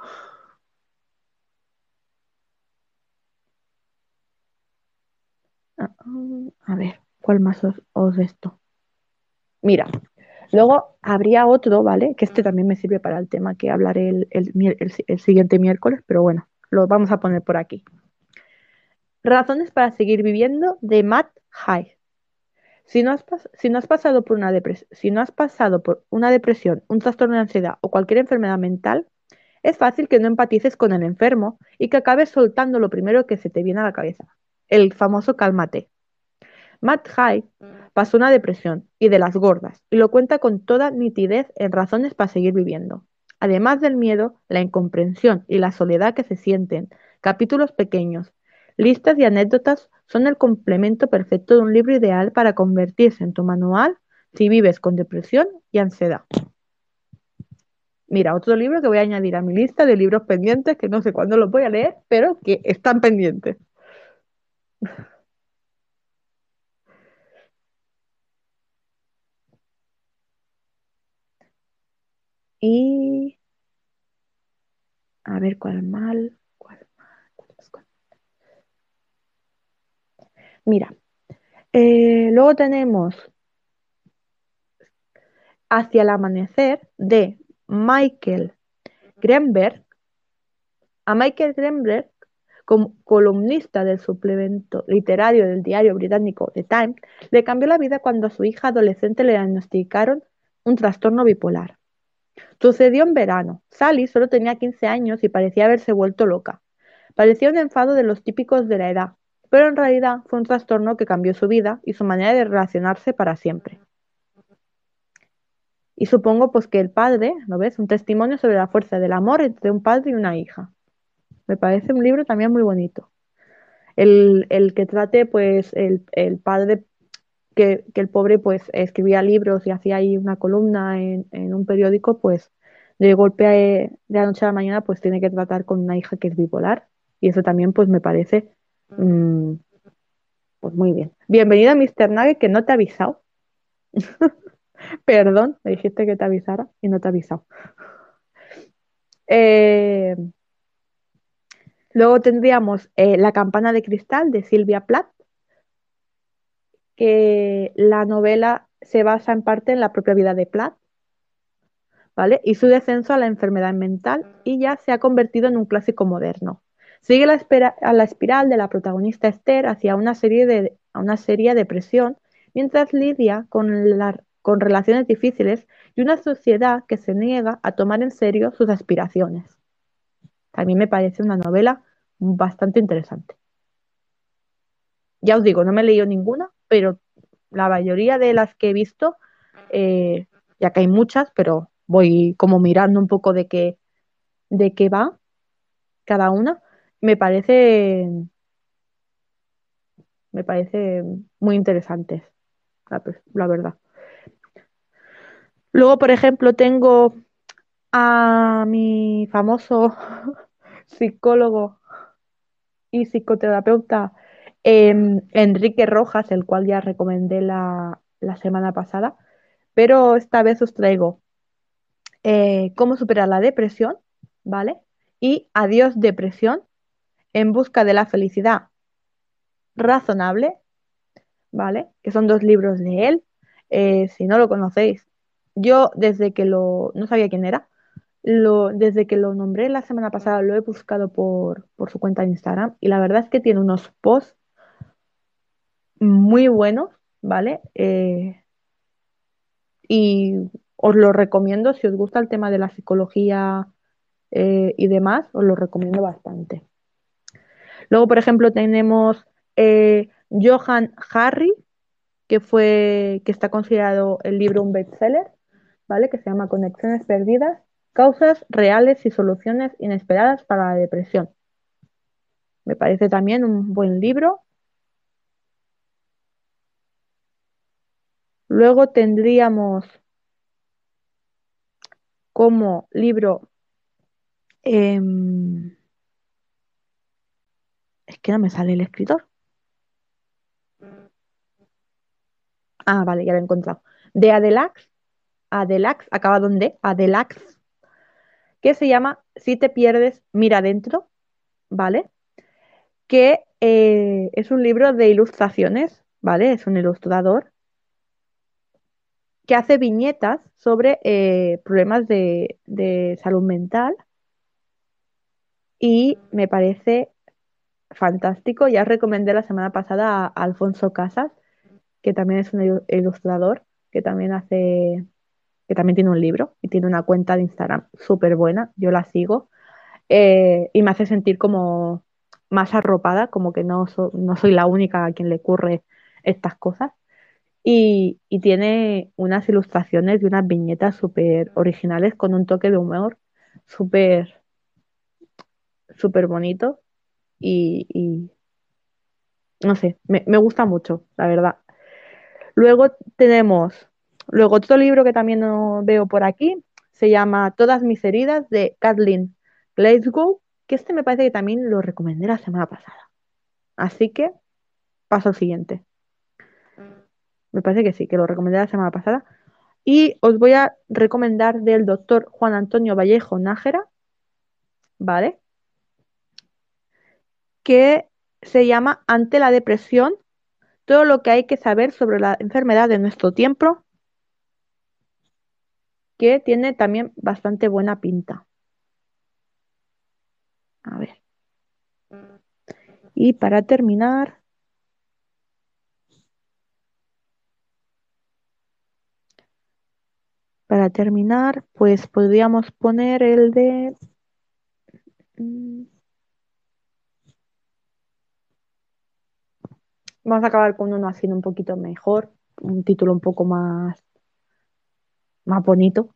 A ver, ¿cuál más os, de esto? Mira, luego habría otro, ¿vale? Que este también me sirve para el tema que hablaré el siguiente miércoles, pero bueno, lo vamos a poner por aquí. Razones para seguir viviendo de Matt High. Si no, has si no has pasado por una si no has pasado por una depresión, un trastorno de ansiedad o cualquier enfermedad mental, es fácil que no empatices con el enfermo y que acabes soltando lo primero que se te viene a la cabeza, el famoso cálmate. Matt High pasó una depresión y de las gordas y lo cuenta con toda nitidez en razones para seguir viviendo. Además del miedo, la incomprensión y la soledad que se sienten, capítulos pequeños, listas y anécdotas son el complemento perfecto de un libro ideal para convertirse en tu manual si vives con depresión y ansiedad. Mira, otro libro que voy a añadir a mi lista de libros pendientes que no sé cuándo los voy a leer, pero que están pendientes. Y a ver cuál mal, cuál mal, Mira, eh, luego tenemos Hacia el amanecer de Michael Greenberg. A Michael Greenberg, como columnista del suplemento literario del diario británico The Times, le cambió la vida cuando a su hija adolescente le diagnosticaron un trastorno bipolar. Sucedió en verano. Sally solo tenía 15 años y parecía haberse vuelto loca. Parecía un enfado de los típicos de la edad, pero en realidad fue un trastorno que cambió su vida y su manera de relacionarse para siempre. Y supongo pues que el padre, ¿lo ves? Un testimonio sobre la fuerza del amor entre un padre y una hija. Me parece un libro también muy bonito. El, que trate pues el, el padre que, el pobre pues escribía libros y hacía ahí una columna en, un periódico, pues de golpe de la noche a la mañana pues tiene que tratar con una hija que es bipolar y eso también pues me parece mm, pues muy bien. Bienvenido a Mr. Nugget que no te ha avisado. Perdón, me dijiste que te avisara y no te ha avisado. Eh, luego tendríamos eh, La campana de cristal de Silvia Plath, que la novela se basa en parte en la propia vida de Platt, ¿vale? Y su descenso a la enfermedad mental y ya se ha convertido en un clásico moderno. Sigue la a la espiral de la protagonista Esther hacia una serie de, una seria depresión, mientras lidia con, con relaciones difíciles y una sociedad que se niega a tomar en serio sus aspiraciones. Mí me parece una novela bastante interesante. Ya os digo, no me he leído ninguna, pero la mayoría de las que he visto, eh, ya que hay muchas, pero voy como mirando un poco de qué, de qué va cada una, me parece me parece muy interesantes, la, verdad. Luego, por ejemplo, tengo a mi famoso psicólogo y psicoterapeuta Em, Enrique Rojas, el cual ya recomendé la, semana pasada, pero esta vez os traigo eh, cómo superar la depresión, ¿vale? Y Adiós depresión, en busca de la felicidad razonable, ¿vale? Que son dos libros de él. Eh, si no lo conocéis, yo desde que lo, no sabía quién era, lo, desde que lo nombré la semana pasada lo he buscado por, su cuenta de Instagram y la verdad es que tiene unos posts muy buenos ¿vale? Eh, y os lo recomiendo si os gusta el tema de la psicología eh, y demás, os lo recomiendo bastante. Luego, por ejemplo, tenemos eh, Johan Harry, que fue, que está considerado el libro un bestseller, ¿vale? Que se llama Conexiones Perdidas, causas reales y soluciones inesperadas para la depresión. Me parece también un buen libro. Luego tendríamos como libro em, es que no me sale el escritor. Ah, vale, ya lo he encontrado. De Adelax, Adelax, acabado en D, Adelax, que se llama Si te pierdes, mira dentro, ¿vale? Que eh, es un libro de ilustraciones, ¿vale? Es un ilustrador que hace viñetas sobre eh, problemas de, de salud mental y me parece fantástico. Ya recomendé la semana pasada a Alfonso Casas, que también es un ilustrador, que también hace, que también tiene un libro y tiene una cuenta de Instagram súper buena, yo la sigo, eh, y me hace sentir como más arropada, como que no, no soy la única a quien le ocurre estas cosas. Y, y tiene unas ilustraciones y unas viñetas súper originales con un toque de humor súper súper bonito y, no sé, me, gusta mucho, la verdad. Luego tenemos, luego otro libro que también veo por aquí, se llama Todas mis heridas de Kathleen Glasgow, que este me parece que también lo recomendé la semana pasada. Así que paso al siguiente. Me parece que sí, que lo recomendé la semana pasada. Y os voy a recomendar del doctor Juan Antonio Vallejo Nájera, ¿vale? que se llama Ante la depresión, todo lo que hay que saber sobre la enfermedad de nuestro tiempo, que tiene también bastante buena pinta. A ver. Y para terminar, para terminar, pues podríamos poner el de... Mm, Vamos a acabar con uno así un poquito mejor, un título un poco más, más bonito,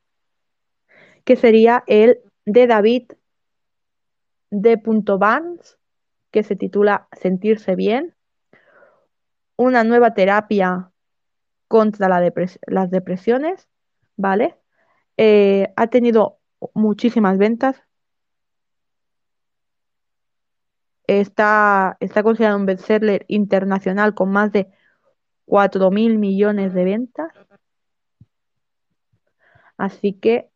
que sería el de David de Barnes, que se titula Sentirse bien, una nueva terapia contra las depresiones, ¿vale? Eh, ha tenido muchísimas ventas, Está, está considerado un bestseller internacional con más de 4 mil millones de ventas. Así que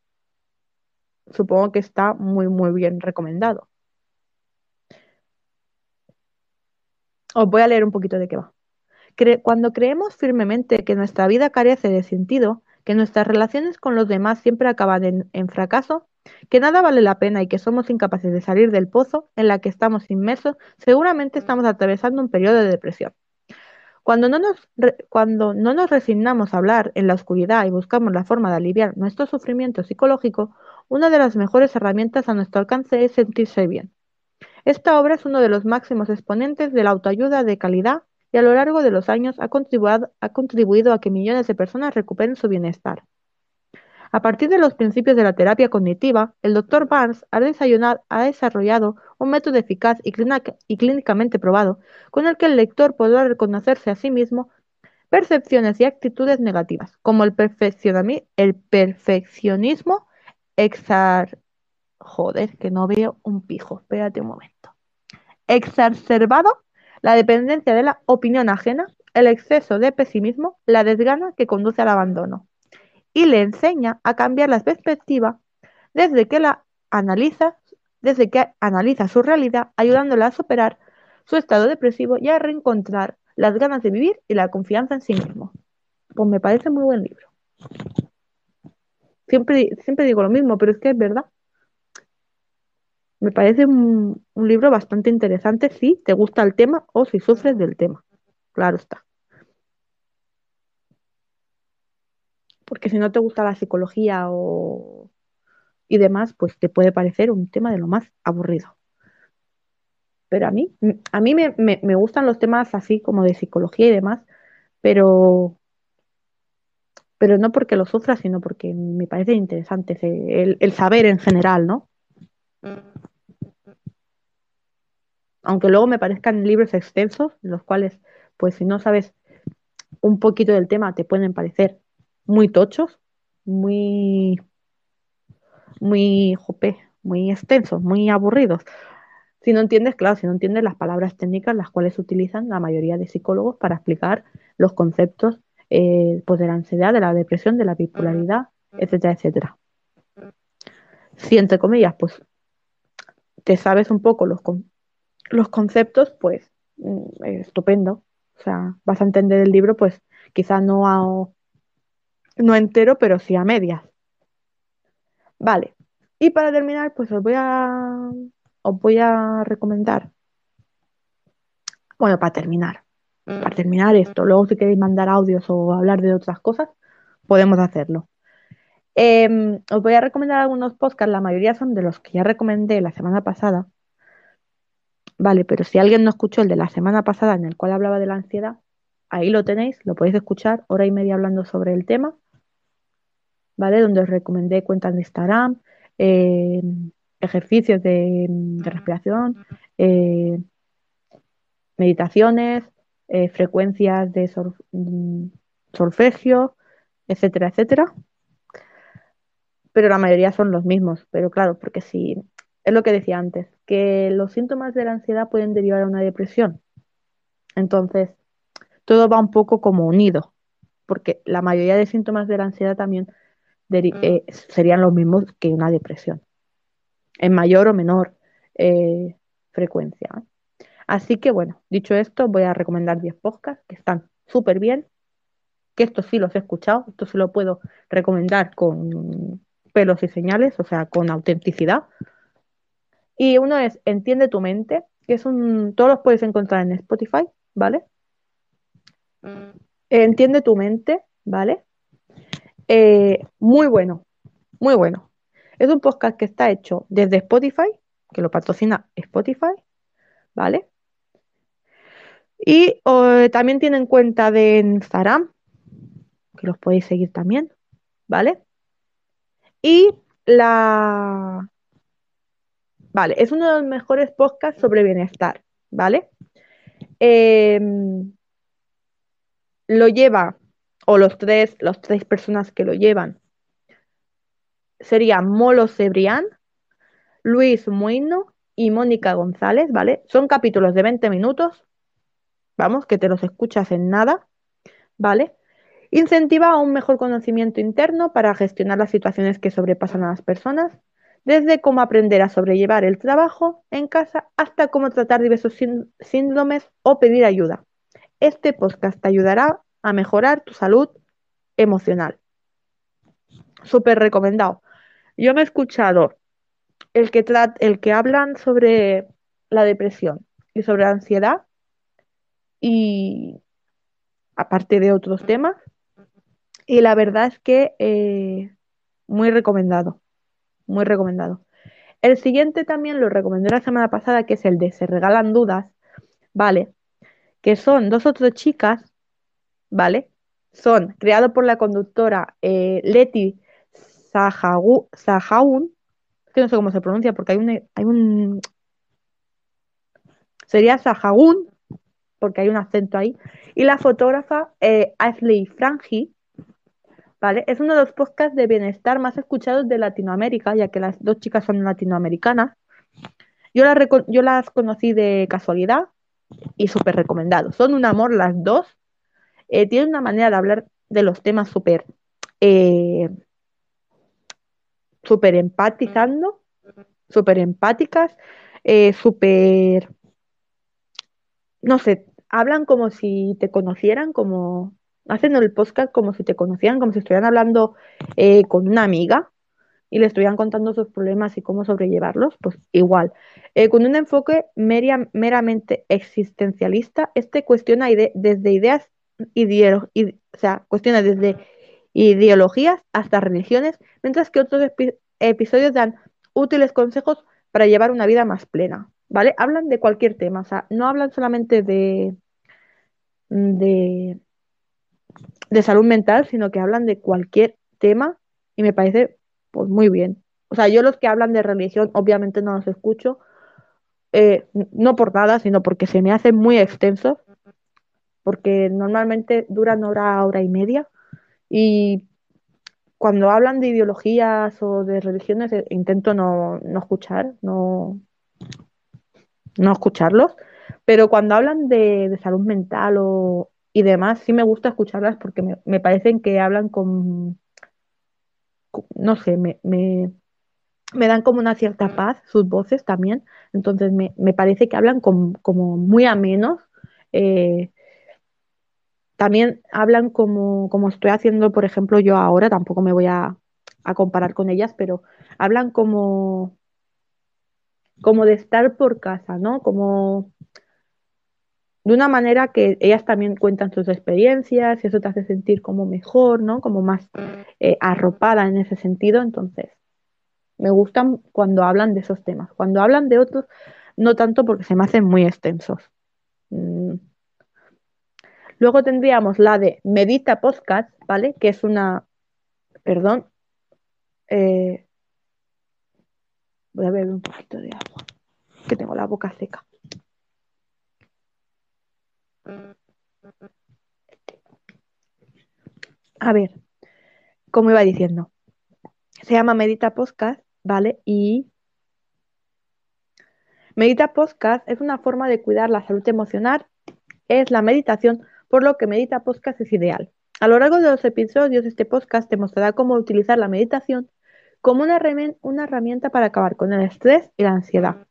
supongo que está muy, muy bien recomendado. Os voy a leer un poquito de qué va. Cuando creemos firmemente que nuestra vida carece de sentido, que nuestras relaciones con los demás siempre acaban en fracaso, que nada vale la pena y que somos incapaces de salir del pozo en la que estamos inmersos, seguramente estamos atravesando un periodo de depresión. Cuando no, nos resignamos a hablar en la oscuridad y buscamos la forma de aliviar nuestro sufrimiento psicológico, una de las mejores herramientas a nuestro alcance es sentirse bien. Esta obra es uno de los máximos exponentes de la autoayuda de calidad y a lo largo de los años ha contribuido a que millones de personas recuperen su bienestar. A partir de los principios de la terapia cognitiva, el Dr. Barnes ha, desarrollado un método eficaz y, clínicamente probado con el que el lector podrá reconocerse a sí mismo percepciones y actitudes negativas, como el, el perfeccionismo exar... Joder, que no veo un pijo. Espérate un momento. Exacerbado, la dependencia de la opinión ajena, el exceso de pesimismo, la desgana que conduce al abandono y le enseña a cambiar la perspectiva desde que la analiza, desde que analiza su realidad, ayudándola a superar su estado depresivo y a reencontrar las ganas de vivir y la confianza en sí mismo. Pues me parece muy buen libro. Siempre, siempre digo lo mismo, pero es que es verdad. Me parece un, un libro bastante interesante si te gusta el tema o si sufres del tema. Claro está. Porque si no te gusta la psicología o y demás, pues te puede parecer un tema de lo más aburrido. Pero a mí, a mí me, me gustan los temas así como de psicología y demás, pero pero no porque lo sufra, sino porque me parece interesante el, saber en general, ¿no? Aunque luego me parezcan libros extensos, los cuales, pues si no sabes un poquito del tema, te pueden parecer muy tochos, muy, muy, jope, muy extensos, muy aburridos. Si no entiendes, claro, si no entiendes las palabras técnicas las cuales utilizan la mayoría de psicólogos para explicar los conceptos eh, pues de la ansiedad, de la depresión, de la bipolaridad, etcétera, etcétera. Si entre comillas, pues te sabes un poco los, los conceptos, pues mm, estupendo. O sea, vas a entender el libro, pues quizá no a, no entero, pero sí a medias. Vale. Y para terminar, pues os voy a os voy a recomendar. Bueno, para terminar, para terminar esto. Luego, si queréis mandar audios o hablar de otras cosas, podemos hacerlo. Em, os voy a recomendar algunos podcasts, la mayoría son de los que ya recomendé la semana pasada. Vale, pero si alguien no escuchó el de la semana pasada en el cual hablaba de la ansiedad, ahí lo tenéis, lo podéis escuchar, hora y media hablando sobre el tema, Donde os recomendé cuentas de Instagram, em, ejercicios de, respiración, eh, meditaciones, eh, frecuencias de mm, solfegio, etcétera, etcétera. Pero la mayoría son los mismos. Pero claro, porque si es lo que decía antes, que los síntomas de la ansiedad pueden derivar a una depresión. Entonces, todo va un poco como unido, porque la mayoría de síntomas de la ansiedad también eh, serían los mismos que una depresión, en mayor o menor eh, frecuencia. Así que bueno, dicho esto, voy a recomendar 10 podcasts que están súper bien, que estos sí los he escuchado, esto sí lo puedo recomendar con pelos y señales, o sea, con autenticidad. Y uno es Entiende tu mente, que es un, todos los puedes encontrar en Spotify, ¿vale? Entiende tu mente, ¿vale? Eh, muy bueno, muy bueno. Es un podcast que está hecho desde Spotify, que lo patrocina Spotify, ¿vale? Y también tienen cuenta de Instagram, que los podéis seguir también, ¿vale? Y la... Vale, es uno de los mejores podcasts sobre bienestar, ¿vale? Em, lo lleva, o los tres, los tres personas que lo llevan, serían Molo Cebrián, Luis Muino y Mónica González, ¿vale? Son capítulos de 20 minutos, vamos, que te los escuchas en nada, ¿vale? Incentiva un mejor conocimiento interno para gestionar las situaciones que sobrepasan a las personas, desde cómo aprender a sobrellevar el trabajo en casa hasta cómo tratar diversos síndromes o pedir ayuda. Este podcast te ayudará a mejorar tu salud emocional. Súper recomendado. Yo me he escuchado el que, el que hablan sobre la depresión y sobre la ansiedad y aparte de otros temas. Y la verdad es que eh, muy recomendado, muy recomendado. El siguiente también lo recomendé la semana pasada, que es el de Se regalan dudas, ¿vale? Que son dos otras chicas, ¿vale? Son creados por la conductora eh, Leti Sahaun, que no sé cómo se pronuncia porque hay un, hay un sería Sahaun, porque hay un acento ahí, y la fotógrafa eh, Ashley Frangi, ¿vale? Es uno de los podcasts de bienestar más escuchados de Latinoamérica, ya que las dos chicas son latinoamericanas. Yo las, yo las conocí de casualidad y súper recomendado. Son un amor las dos. Eh, tienen una manera de hablar de los temas súper eh, súper empatizando, súper empáticas, eh, súper, no sé, hablan como si te conocieran, como hacen el podcast como si te conocieran, como si estuvieran hablando eh, con una amiga y le estuvieran contando sus problemas y cómo sobrellevarlos, pues igual. Con un enfoque meramente existencialista, este cuestiona desde ideas, o sea, cuestiona desde ideologías hasta religiones, mientras que otros episodios dan útiles consejos para llevar una vida más plena, ¿vale? Hablan de cualquier tema, o sea, no hablan solamente de, de, de salud mental, sino que hablan de cualquier tema y me parece pues muy bien. O sea, yo los que hablan de religión obviamente no los escucho, eh, no por nada, sino porque se me hacen muy extensos, porque normalmente duran hora, hora y media y cuando hablan de ideologías o de religiones eh, intento no, no escuchar, no, no escucharlos, pero cuando hablan de, salud mental o, y demás, sí me gusta escucharlas porque me, me parecen que hablan con, no sé, me, me, me, dan como una cierta paz sus voces también, entonces me, parece que hablan como muy a menos. Eh, también hablan como, como estoy haciendo, por ejemplo, yo ahora, tampoco me voy a, comparar con ellas, pero hablan como, como de estar por casa, ¿no? Como de una manera que ellas también cuentan sus experiencias y eso te hace sentir como mejor, ¿no? Como más eh, arropada en ese sentido. Entonces, me gustan cuando hablan de esos temas. Cuando hablan de otros, no tanto porque se me hacen muy extensos. Mm. Luego tendríamos la de Medita Podcast, ¿vale? Que es una, perdón, eh, voy a beber un poquito de agua, que tengo la boca seca. A ver, como iba diciendo, se llama Medita Podcast, ¿vale? Y Medita Podcast es una forma de cuidar la salud emocional, es la meditación, por lo que Medita Podcast es ideal. A lo largo de los episodios, este podcast te mostrará cómo utilizar la meditación como una, herramienta para acabar con el estrés y la ansiedad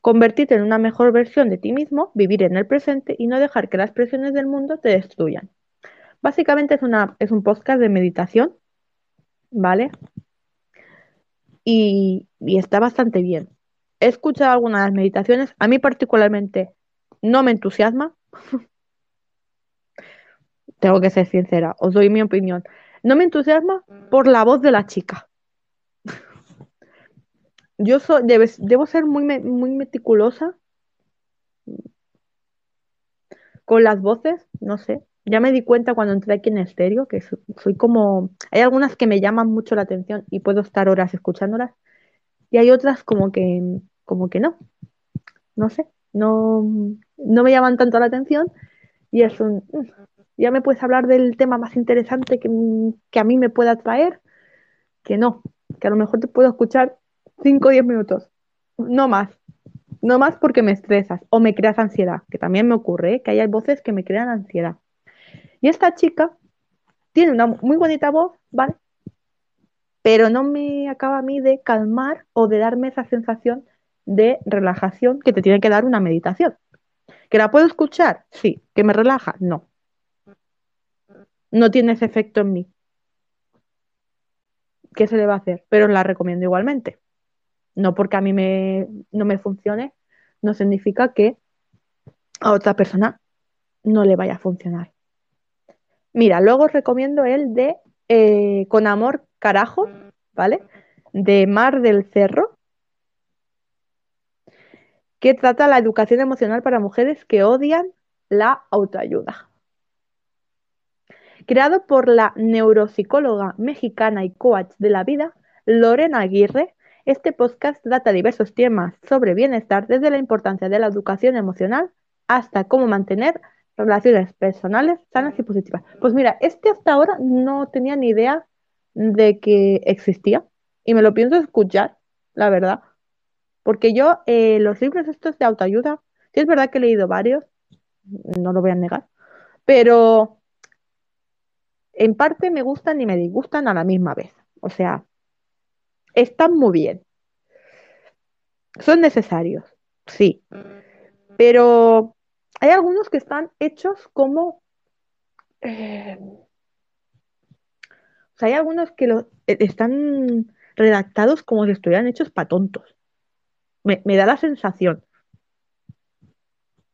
convertirte en una mejor versión de ti mismo, vivir en el presente y no dejar que las presiones del mundo te destruyan. Básicamente es, un podcast de meditación, ¿vale? Y, está bastante bien. He escuchado algunas de las meditaciones, a mí particularmente no me entusiasma. Tengo que ser sincera, os doy mi opinión. No me entusiasma por la voz de la chica yo debo ser muy, muy meticulosa con las voces, no sé. Ya me di cuenta cuando entré aquí en estéreo que soy, como... Hay algunas que me llaman mucho la atención y puedo estar horas escuchándolas y hay otras como que, como que no. No sé, no, no me llaman tanto la atención y es un... Ya me puedes hablar del tema más interesante que, que a mí me pueda atraer, que no, que a lo mejor te puedo escuchar 5 o 10 minutos, no más. No más porque me estresas o me creas ansiedad, que también me ocurre, ¿eh? que hay voces que me crean ansiedad. Y esta chica tiene una muy bonita voz, ¿vale? Pero no me acaba a mí de calmar o de darme esa sensación de relajación que te tiene que dar una meditación. ¿Que la puedo escuchar? Sí. ¿Que me relaja? No. No tiene ese efecto en mí. ¿Qué se le va a hacer? Pero la recomiendo igualmente. No porque a mí no me funcione, no significa que a otra persona no le vaya a funcionar. Mira, luego os recomiendo el de eh, Con Amor Carajo, ¿vale? De Mar del Cerro, que trata la educación emocional para mujeres que odian la autoayuda. Creado por la neuropsicóloga mexicana y coach de la vida, Lorena Aguirre, este podcast trata diversos temas sobre bienestar, desde la importancia de la educación emocional hasta cómo mantener relaciones personales sanas y positivas. Pues mira, este hasta ahora no tenía ni idea de que existía y me lo pienso escuchar, la verdad. Porque yo, eh, los libros estos de autoayuda, sí es verdad que he leído varios, no lo voy a negar, pero en parte me gustan y me disgustan a la misma vez. O sea, están muy bien. Son necesarios, sí. Pero hay algunos que están hechos como... Eh, o sea, hay algunos que eh, están redactados como si estuvieran hechos para tontos. Me, me da la sensación.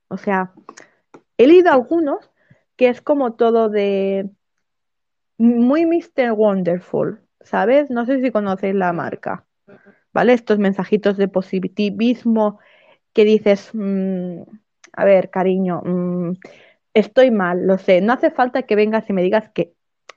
O sea, he leído algunos que es como todo de muy Mr. Wonderful, ¿sabes? No sé si conocéis la marca, ¿vale? Estos mensajitos de positivismo que dices, mm, a ver, cariño, mm, estoy mal, lo sé, no hace falta que vengas y me digas que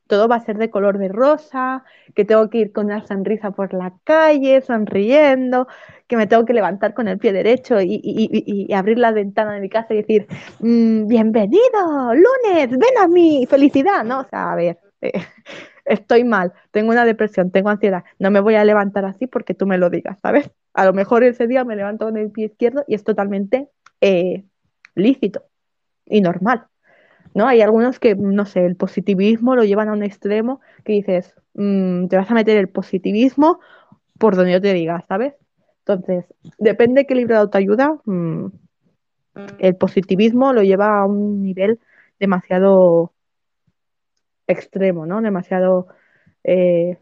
todo va a ser de color de rosa, que tengo que ir con una sonrisa por la calle, sonriendo, que me tengo que levantar con el pie derecho y, abrir la ventana de mi casa y decir, mm, bienvenido, lunes, ven a mí, felicidad, ¿no? O sea, a ver, eh, estoy mal, tengo una depresión, tengo ansiedad, no me voy a levantar así porque tú me lo digas, ¿sabes? A lo mejor ese día me levanto con el pie izquierdo y es totalmente eh, lícito y normal. ¿no? Hay algunos que, no sé, el positivismo lo llevan a un extremo que dices, mm, te vas a meter el positivismo por donde yo te diga, ¿sabes? Entonces, depende de qué libro de autoayuda, mm, el positivismo lo lleva a un nivel demasiado extremo, ¿no? Demasiado, eh,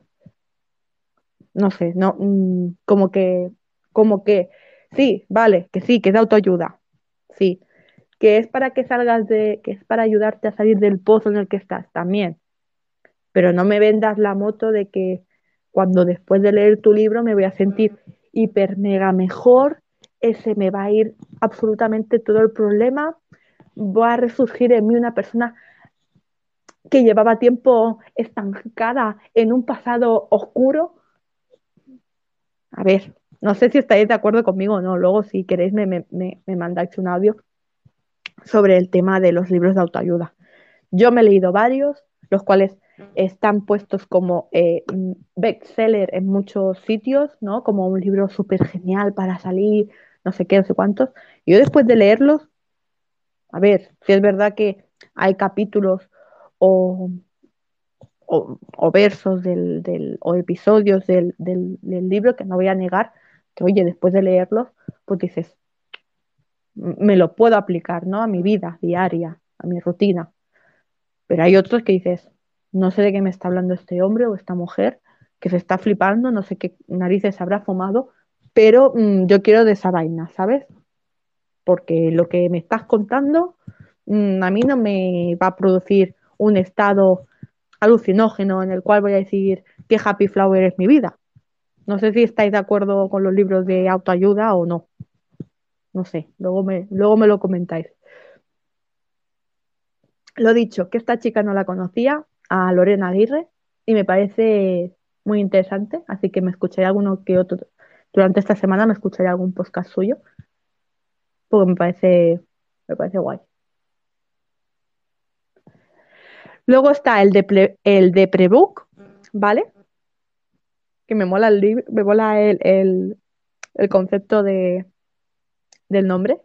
no sé, no, mm, como que, como que, sí, vale, que sí, que es autoayuda, sí, que es para que salgas de, que es para ayudarte a salir del pozo en el que estás también. Pero no me vendas la moto de que cuando después de leer tu libro me voy a sentir hiper mega mejor, ese me va a ir absolutamente todo el problema, va a resurgir en mí una persona que llevaba tiempo estancada en un pasado oscuro. A ver, no sé si estáis de acuerdo conmigo o no. Luego, si queréis, me, me, me mandáis un audio sobre el tema de los libros de autoayuda. Yo me he leído varios, los cuales están puestos como eh, bestseller en muchos sitios, ¿no? Como un libro súper genial para salir, no sé qué, no sé cuántos. Yo después de leerlos, a ver, si es verdad que hay capítulos o, versos del, o episodios del, del libro que no voy a negar, que oye, después de leerlos, pues dices, me lo puedo aplicar, ¿no? A mi vida diaria, a mi rutina. Pero hay otros que dices, no sé de qué me está hablando este hombre o esta mujer, que se está flipando, no sé qué narices habrá fumado, pero mm, yo quiero de esa vaina, ¿sabes? Porque lo que me estás contando mm, a mí no me va a producir un estado alucinógeno en el cual voy a decir qué happy flower es mi vida. No sé si estáis de acuerdo con los libros de autoayuda o no. No sé, luego me, luego me lo comentáis. Lo dicho, que esta chica no la conocía, a Lorena Aguirre, y me parece muy interesante, así que me escucharé alguno que otro, durante esta semana me escucharé algún podcast suyo, porque me parece, me parece guay. Luego está el de, el de Prebook, ¿vale? Que me mola el, me mola el concepto de, del nombre.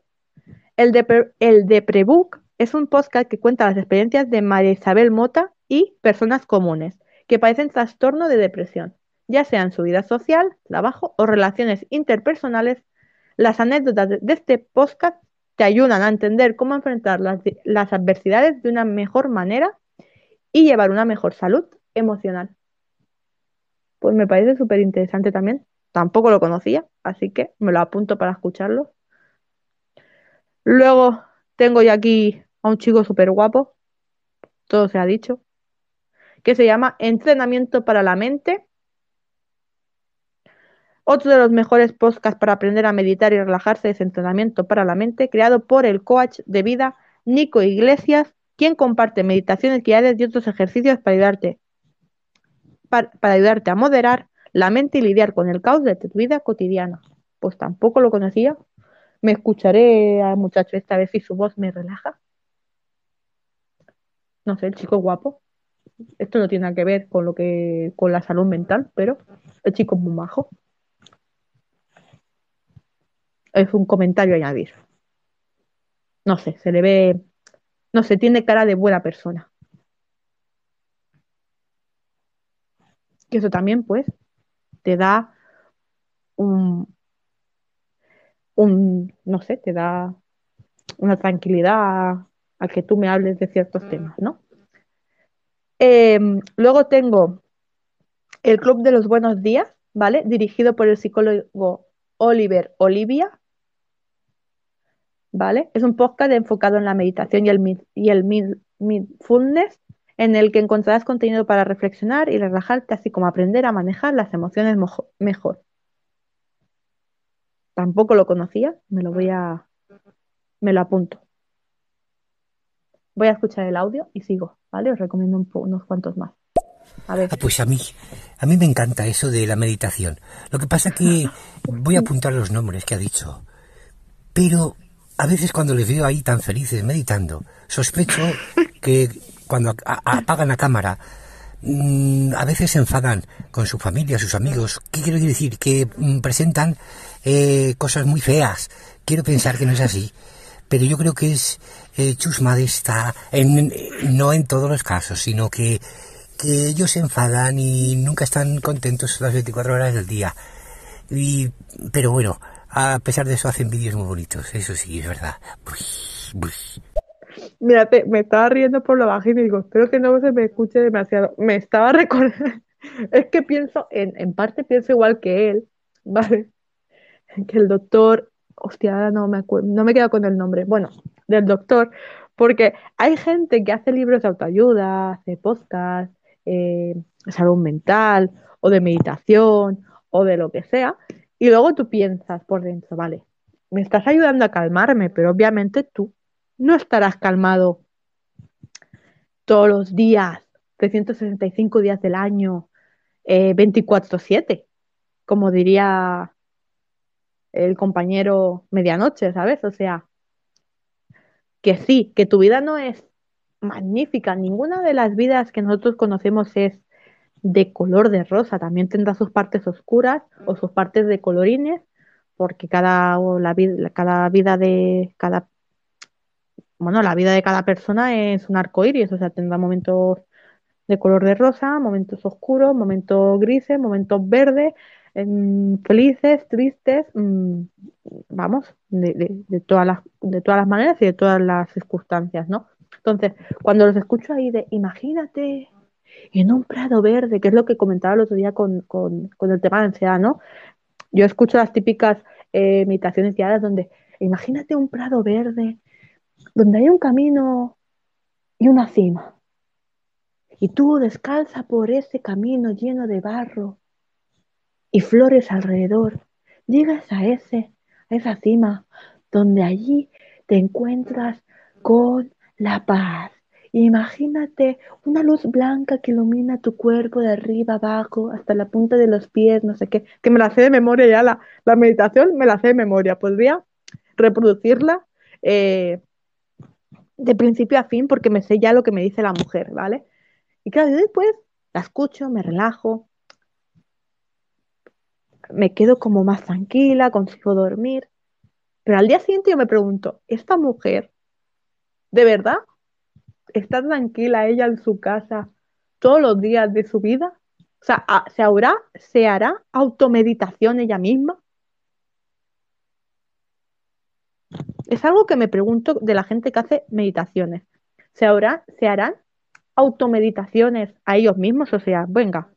El de, el de Prebook es un podcast que cuenta las experiencias de María Isabel Mota y personas comunes que padecen trastorno de depresión, ya sea en su vida social, trabajo o relaciones interpersonales. Las anécdotas de este podcast te ayudan a entender cómo enfrentar las, las adversidades de una mejor manera y llevar una mejor salud emocional. Pues me parece súper interesante también. Tampoco lo conocía, así que me lo apunto para escucharlo. Luego tengo ya aquí a un chico súper guapo, todo se ha dicho, que se llama Entrenamiento para la Mente. Otro de los mejores podcasts para aprender a meditar y relajarse es Entrenamiento para la Mente, creado por el coach de vida Nico Iglesias, quien comparte meditaciones guiadas y otros ejercicios para ayudarte, para, ayudarte a moderar la mente y lidiar con el caos de tu vida cotidiana. Pues tampoco lo conocía, me escucharé al muchacho esta vez si su voz me relaja. No sé, el chico guapo. Esto no tiene nada que ver con lo que con la salud mental, pero el chico es muy majo. Es un comentario a añadir. No sé, se le ve, no sé, tiene cara de buena persona. Y eso también, pues, te da un, un, no sé, te da una tranquilidad a, que tú me hables de ciertos temas, ¿no? Em, luego tengo el Club de los Buenos Días, ¿vale? Dirigido por el psicólogo Oliver Olivia, ¿vale? Es un podcast enfocado en la meditación y el, y el mindfulness, en el que encontrarás contenido para reflexionar y relajarte, así como aprender a manejar las emociones mejor. Tampoco lo conocía, me lo voy a. me lo apunto. Voy a escuchar el audio y sigo, ¿vale? Os recomiendo unos cuantos más. A ver. Ah, pues a mí, a mí me encanta eso de la meditación. Lo que pasa que voy a apuntar los nombres que ha dicho. Pero a veces cuando les veo ahí tan felices meditando, sospecho que cuando apagan la cámara, mm, a veces se enfadan con su familia, sus amigos. ¿Qué quiero decir? Que mm, presentan eh, cosas muy feas. Quiero pensar que no es así. Pero yo creo que es eh, chusma de no en todos los casos, sino que, que ellos se enfadan y nunca están contentos las 24 horas del día. Y, pero bueno, a pesar de eso hacen vídeos muy bonitos, eso sí, es verdad. Mira, me estaba riendo por lo bajito y digo, espero que no se me escuche demasiado. Me estaba recordando, es que pienso, en, en parte pienso igual que él, ¿vale? Que el doctor, hostia, no me acuerdo, no me quedo con el nombre, bueno, del doctor, porque hay gente que hace libros de autoayuda, hace podcast, eh, salud mental, o de meditación, o de lo que sea, y luego tú piensas por dentro, vale, me estás ayudando a calmarme, pero obviamente tú no estarás calmado todos los días, 365 días del año, 24/7, eh, como diría el compañero medianoche, ¿sabes? O sea, que sí, que tu vida no es magnífica, ninguna de las vidas que nosotros conocemos es de color de rosa, también tendrá sus partes oscuras o sus partes de colorines, porque cada, la, cada vida de cada bueno, la vida de cada persona es un arco iris, o sea, tendrá momentos de color de rosa, momentos oscuros, momentos grises, momentos verdes, em, felices, tristes, mm, vamos, de, todas las, de todas las maneras y de todas las circunstancias, ¿no? Entonces, cuando los escucho ahí de, imagínate en un prado verde, que es lo que comentaba el otro día con, el tema de ansiedad, ¿no? Yo escucho las típicas eh, meditaciones guiadas donde, imagínate un prado verde donde hay un camino y una cima. Y tú descalza por ese camino lleno de barro y flores alrededor, llegas a ese, a esa cima, donde allí te encuentras con la paz. Imagínate una luz blanca que ilumina tu cuerpo de arriba abajo hasta la punta de los pies, no sé qué, que me la sé de memoria ya, la, la meditación me la sé de memoria. Podría reproducirla eh, de principio a fin porque me sé ya lo que me dice la mujer, ¿vale? Y claro, después la escucho, me relajo, me quedo como más tranquila, consigo dormir. Pero al día siguiente yo me pregunto, ¿esta mujer de verdad está tranquila ella en su casa todos los días de su vida? O sea, ¿se, habrá, ¿se hará automeditación ella misma? Es algo que me pregunto de la gente que hace meditaciones. ¿Se, ¿se harán automeditaciones a ellos mismos? O sea, venga,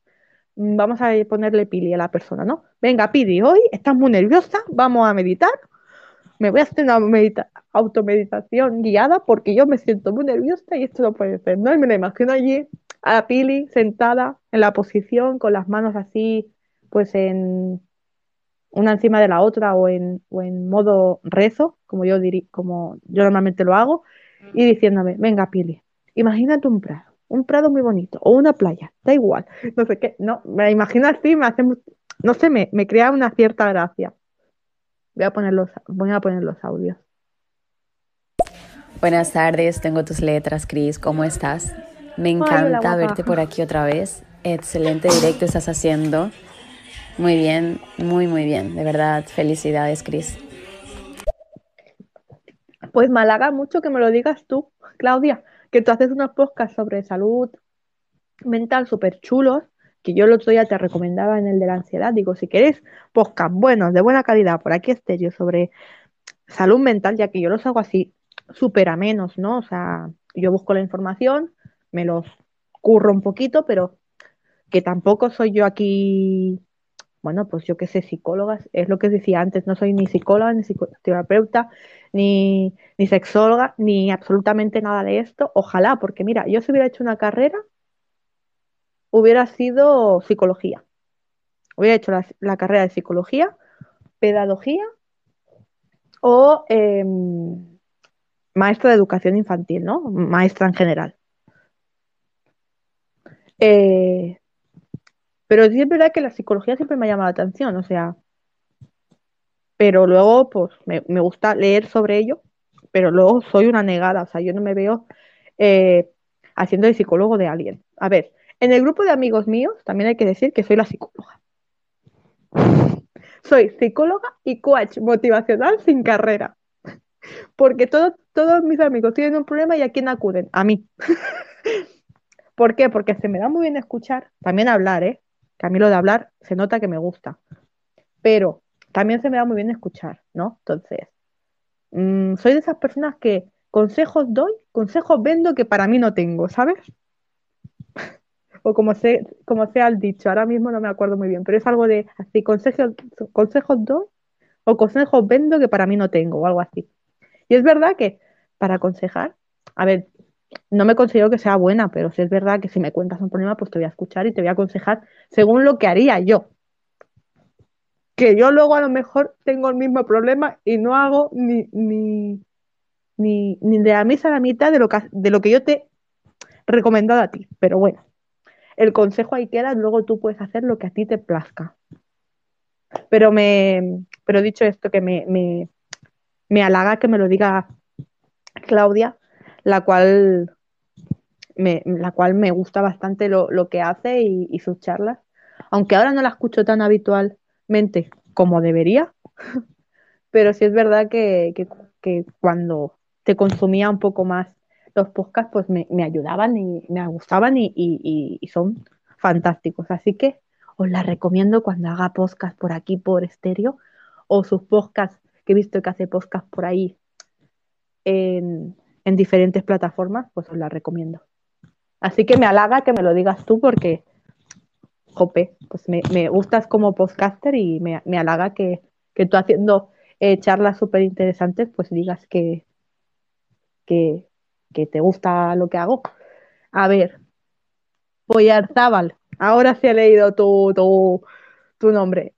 vamos a ponerle pili a la persona, ¿no? Venga, Pili, hoy estás muy nerviosa, vamos a meditar. Me voy a hacer una automeditación guiada porque yo me siento muy nerviosa y esto no puede ser, ¿no? Y me la imagino allí a Pili sentada en la posición con las manos así, pues en, una encima de la otra o en, en modo rezo, como yo, como yo normalmente lo hago, y diciéndome, venga, Pili, imagínate un prado, un prado muy bonito, o una playa, da igual, no sé qué, no, me imagino así, me hace, no sé, me, me crea una cierta gracia. Voy a poner los, voy a poner los audios. Buenas tardes, tengo tus letras, Cris, ¿cómo estás? Me encanta verte por aquí otra vez. Excelente directo estás haciendo. Muy bien, muy, muy bien. De verdad, felicidades, Cris. Pues me halaga mucho que me lo digas tú, Claudia, que tú haces unos podcasts sobre salud mental súper chulos, que yo el otro día te recomendaba en el de la ansiedad. Digo, si queréis podcasts buenos, de buena calidad, por aquí estéreo, sobre salud mental, ya que yo los hago así súper a menos, ¿no? O sea, yo busco la información, me los curro un poquito, pero que tampoco soy yo aquí bueno, pues yo qué sé, psicólogas, es lo que decía antes, no soy ni psicóloga, ni psicoterapeuta, ni, ni sexóloga, ni absolutamente nada de esto. Ojalá, porque mira, yo si hubiera hecho una carrera, hubiera sido psicología. Hubiera hecho la, carrera de psicología, pedagogía o em, maestra de educación infantil, ¿no? Maestra en general. Eh, pero sí es verdad que la psicología siempre me ha llamado la atención, o sea, pero luego pues me, gusta leer sobre ello, pero luego soy una negada, o sea, yo no me veo eh, haciendo de psicólogo de alguien. A ver, en el grupo de amigos míos también hay que decir que soy la psicóloga. Soy psicóloga y coach motivacional sin carrera. Porque todos mis amigos tienen un problema y a quién acuden? A mí. ¿Por qué? Porque se me da muy bien escuchar, también hablar, ¿eh? Que a mí lo de hablar se nota que me gusta. Pero también se me da muy bien escuchar, ¿no? Entonces, mm, soy de esas personas que consejos doy, consejos vendo que para mí no tengo, ¿sabes? O como, se, como sea el dicho, ahora mismo no me acuerdo muy bien, pero es algo de así, consejos, consejos doy o consejos vendo que para mí no tengo, o algo así. Y es verdad que para aconsejar, a ver, no me considero que sea buena, pero sí es verdad que si me cuentas un problema, pues te voy a escuchar y te voy a aconsejar según lo que haría yo que yo luego a lo mejor tengo el mismo problema y no hago ni, ni, ni, de la misa a la mitad de lo, que, de lo que yo te he recomendado a ti. Pero bueno, el consejo ahí queda, luego tú puedes hacer lo que a ti te plazca. Pero me, pero dicho esto, que me, me, me halaga que me lo diga Claudia, la cual me, la cual me gusta bastante lo, que hace y, sus charlas. Aunque ahora no la escucho tan habitual mente como debería, pero sí es verdad que, cuando te consumía un poco más los podcasts, pues me, ayudaban y me gustaban y, son fantásticos. Así que os la recomiendo cuando haga podcast por aquí, por estéreo, o sus podcasts, que he visto que hace podcast por ahí en, en diferentes plataformas, pues os la recomiendo. Así que me halaga que me lo digas tú porque jope, pues me, gustas como podcaster y me, halaga que, tú haciendo eh, charlas súper interesantes, pues digas que, que, te gusta lo que hago. A ver, Poyarzábal, ahora sí he leído tu, tu, nombre.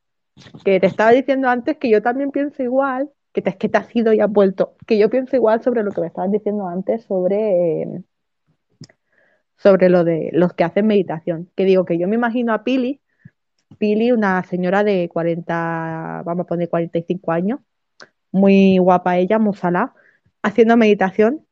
Que te estaba diciendo antes que yo también pienso igual, que te, que te has ido y has vuelto, que yo pienso igual sobre lo que me estabas diciendo antes sobre... Sobre lo de los que hacen meditación. Que digo que yo me imagino a Pili, Pili, una señora de 40, vamos a poner 45 años, muy guapa ella, musala, haciendo meditación,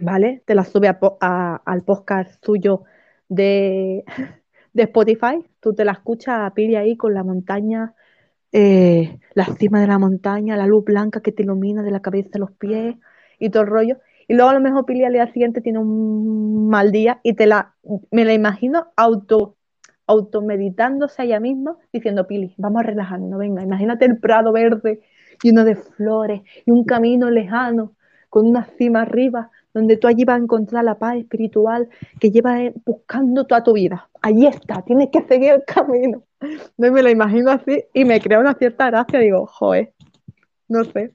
¿vale? Te la sube al podcast suyo de, de, Spotify, tú te la escuchas a Pili ahí con la montaña, eh, la cima de la montaña, la luz blanca que te ilumina de la cabeza a los pies y todo el rollo. Y luego a lo mejor Pili al día siguiente tiene un mal día y te la, me la imagino auto, automeditándose a ella misma, diciendo, Pili, vamos a relajarnos, venga, imagínate el prado verde lleno de flores y un camino lejano con una cima arriba, donde tú allí vas a encontrar la paz espiritual que llevas eh, buscando toda tu vida. Allí está, tienes que seguir el camino. No me la imagino así y me crea una cierta gracia, digo, joder, no sé.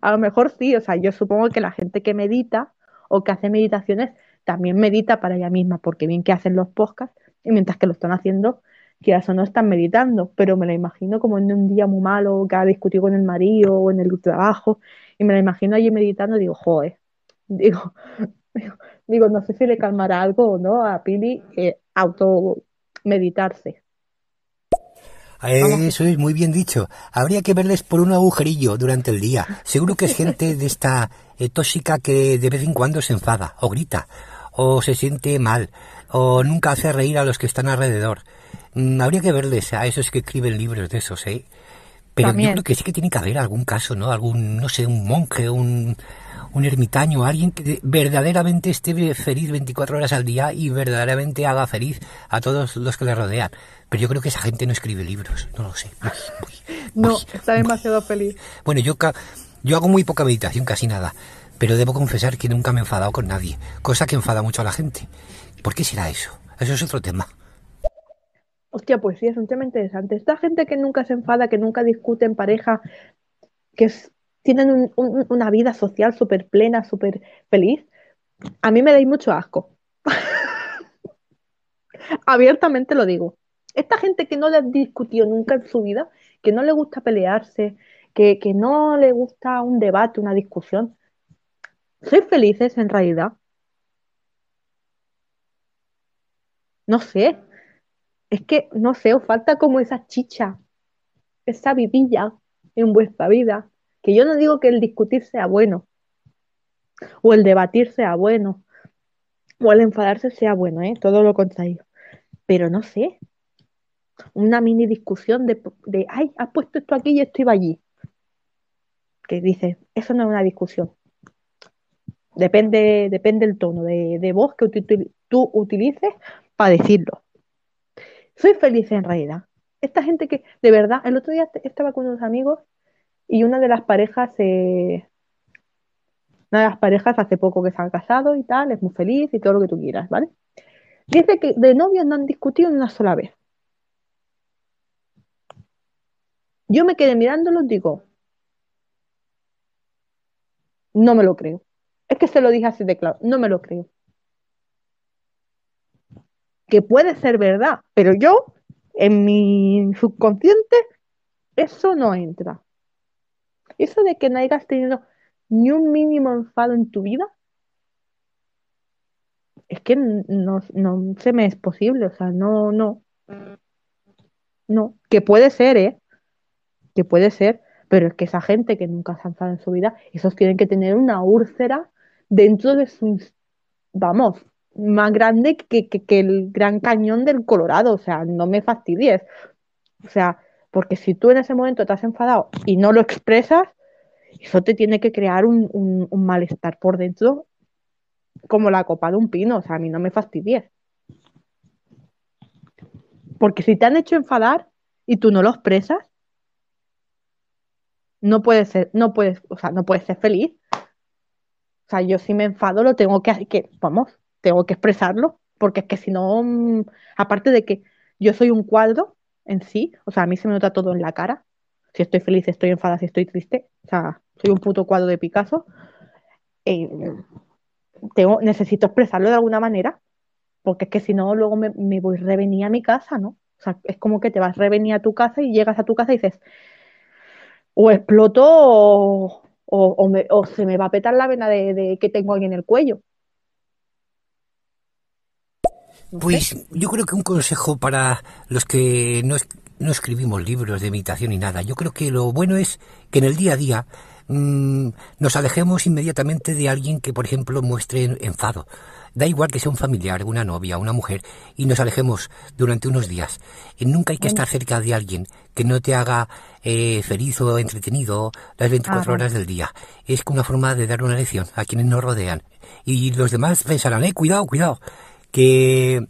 A lo mejor sí, o sea, yo supongo que la gente que medita o que hace meditaciones también medita para ella misma, porque bien que hacen los podcasts y mientras que lo están haciendo, quizás o no están meditando, pero me la imagino como en un día muy malo, que ha discutido con el marido o en el trabajo, y me la imagino allí meditando digo, joder, digo, digo, no sé si le calmará algo o no a Pili eh, auto meditarse. Eso es muy bien dicho. Habría que verles por un agujerillo durante el día. Seguro que es gente de esta eh, tóxica que de vez en cuando se enfada o grita o se siente mal o nunca hace reír a los que están alrededor. Mm, habría que verles a esos que escriben libros de esos, ¿eh? Pero yo creo que sí que tiene que haber algún caso, ¿no? Algún, no sé, un monje, un, un ermitaño, alguien que verdaderamente esté feliz 24 horas al día y verdaderamente haga feliz a todos los que le rodean. Pero yo creo que esa gente no escribe libros, no lo sé. no, está demasiado feliz. Bueno, yo, yo hago muy poca meditación, casi nada, pero debo confesar que nunca me he enfadado con nadie, cosa que enfada mucho a la gente. ¿Por qué será eso? Eso es otro tema. Hostia, pues sí, es un tema interesante. Esta gente que nunca se enfada, que nunca discute en pareja, que tienen una vida social súper plena, súper feliz, a mí me dais mucho asco. Abiertamente lo digo. Esta gente que no le ha discutido nunca en su vida, que no le gusta pelearse, que, que no le gusta un debate, una discusión, ¿sois felices en realidad? No sé. Es que, no sé, os falta como esa chicha, esa vidilla en vuestra vida. Que yo no digo que el discutir sea bueno, o el debatir sea bueno, o el enfadarse sea bueno, ¿eh? todo lo contrario. Pero no sé, una mini discusión de, de, ay, has puesto esto aquí y esto iba allí. Que dice, eso no es una discusión. Depende, depende el tono de, de voz que tú utilices para decirlo. Soy feliz en realidad. Esta gente que, de verdad, el otro día estaba con unos amigos y una de las parejas, eh, una de las parejas hace poco que se han casado y tal, es muy feliz y todo lo que tú quieras, ¿vale? Dice que de novios no han discutido una sola vez. Yo me quedé mirándolo y digo, no me lo creo. Es que se lo dije así de claro, no me lo creo. Que puede ser verdad, pero yo, en mi subconsciente, eso no entra. Eso de que no hayas tenido ni un mínimo enfado en tu vida, es que no, no se me es posible, o sea, no, no. No, que puede ser, ¿eh? Que puede ser, pero es que esa gente que nunca se ha enfadado en su vida, esos tienen que tener una úlcera dentro de su, vamos, más grande que, que, el Gran Cañón del Colorado, o sea, no me fastidies. O sea, porque si tú en ese momento te has enfadado y no lo expresas, eso te tiene que crear un, un malestar por dentro como la copa de un pino, o sea, a mí no me fastidies. Porque si te han hecho enfadar y tú no lo expresas, no puedes ser, no puedes, o sea, no puedes ser feliz. O sea, yo si me enfado lo tengo que, que vamos, tengo que expresarlo, porque es que si no, mm, aparte de que yo soy un cuadro en sí, o sea, a mí se me nota todo en la cara. Si estoy feliz, estoy enfadada, si estoy triste, o sea, soy un puto cuadro de Picasso. Eh, necesito expresarlo de alguna manera, porque es que si no, luego me, voy revenir a mi casa, ¿no? O sea, es como que te vas revenir a tu casa y llegas a tu casa y dices, o exploto o, o, se me va a petar la vena de, que tengo aquí en el cuello. Pues yo creo que un consejo para los que no, no escribimos libros de meditación ni nada, yo creo que lo bueno es que en el día a día Mm, nos alejemos inmediatamente de alguien que, por ejemplo, muestre enfado. Da igual que sea un familiar, una novia, una mujer, y nos alejemos durante unos días. Y nunca hay que estar cerca de alguien que no te haga eh, feliz o entretenido las 24 horas del día. Es una forma de dar una lección a quienes nos rodean. Y los demás pensarán, eh, cuidado, cuidado, que,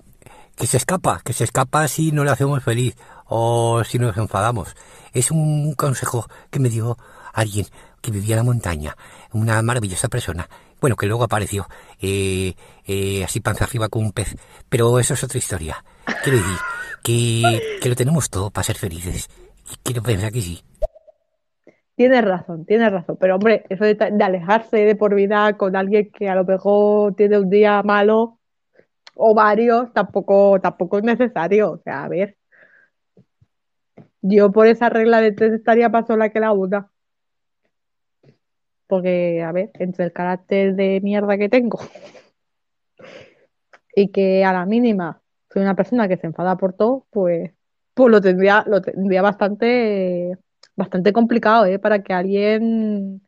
se escapa, que se escapa si no le hacemos feliz o si nos enfadamos. Es un consejo que me dio alguien que vivía en la montaña, una maravillosa persona, bueno, que luego apareció eh, eh, así panza arriba con un pez, pero eso es otra historia. Quiero decir que, lo tenemos todo para ser felices. Quiero pensar que sí. Tienes razón, tienes razón, pero hombre, eso de, alejarse de por vida con alguien que a lo mejor tiene un día malo o varios, tampoco, tampoco es necesario. O sea, a ver, yo por esa regla de tres estaría más sola que la una porque, a ver, entre el carácter de mierda que tengo y que a la mínima soy una persona que se enfada por todo, pues, pues lo tendría, lo tendría bastante, bastante complicado, ¿eh? Para que alguien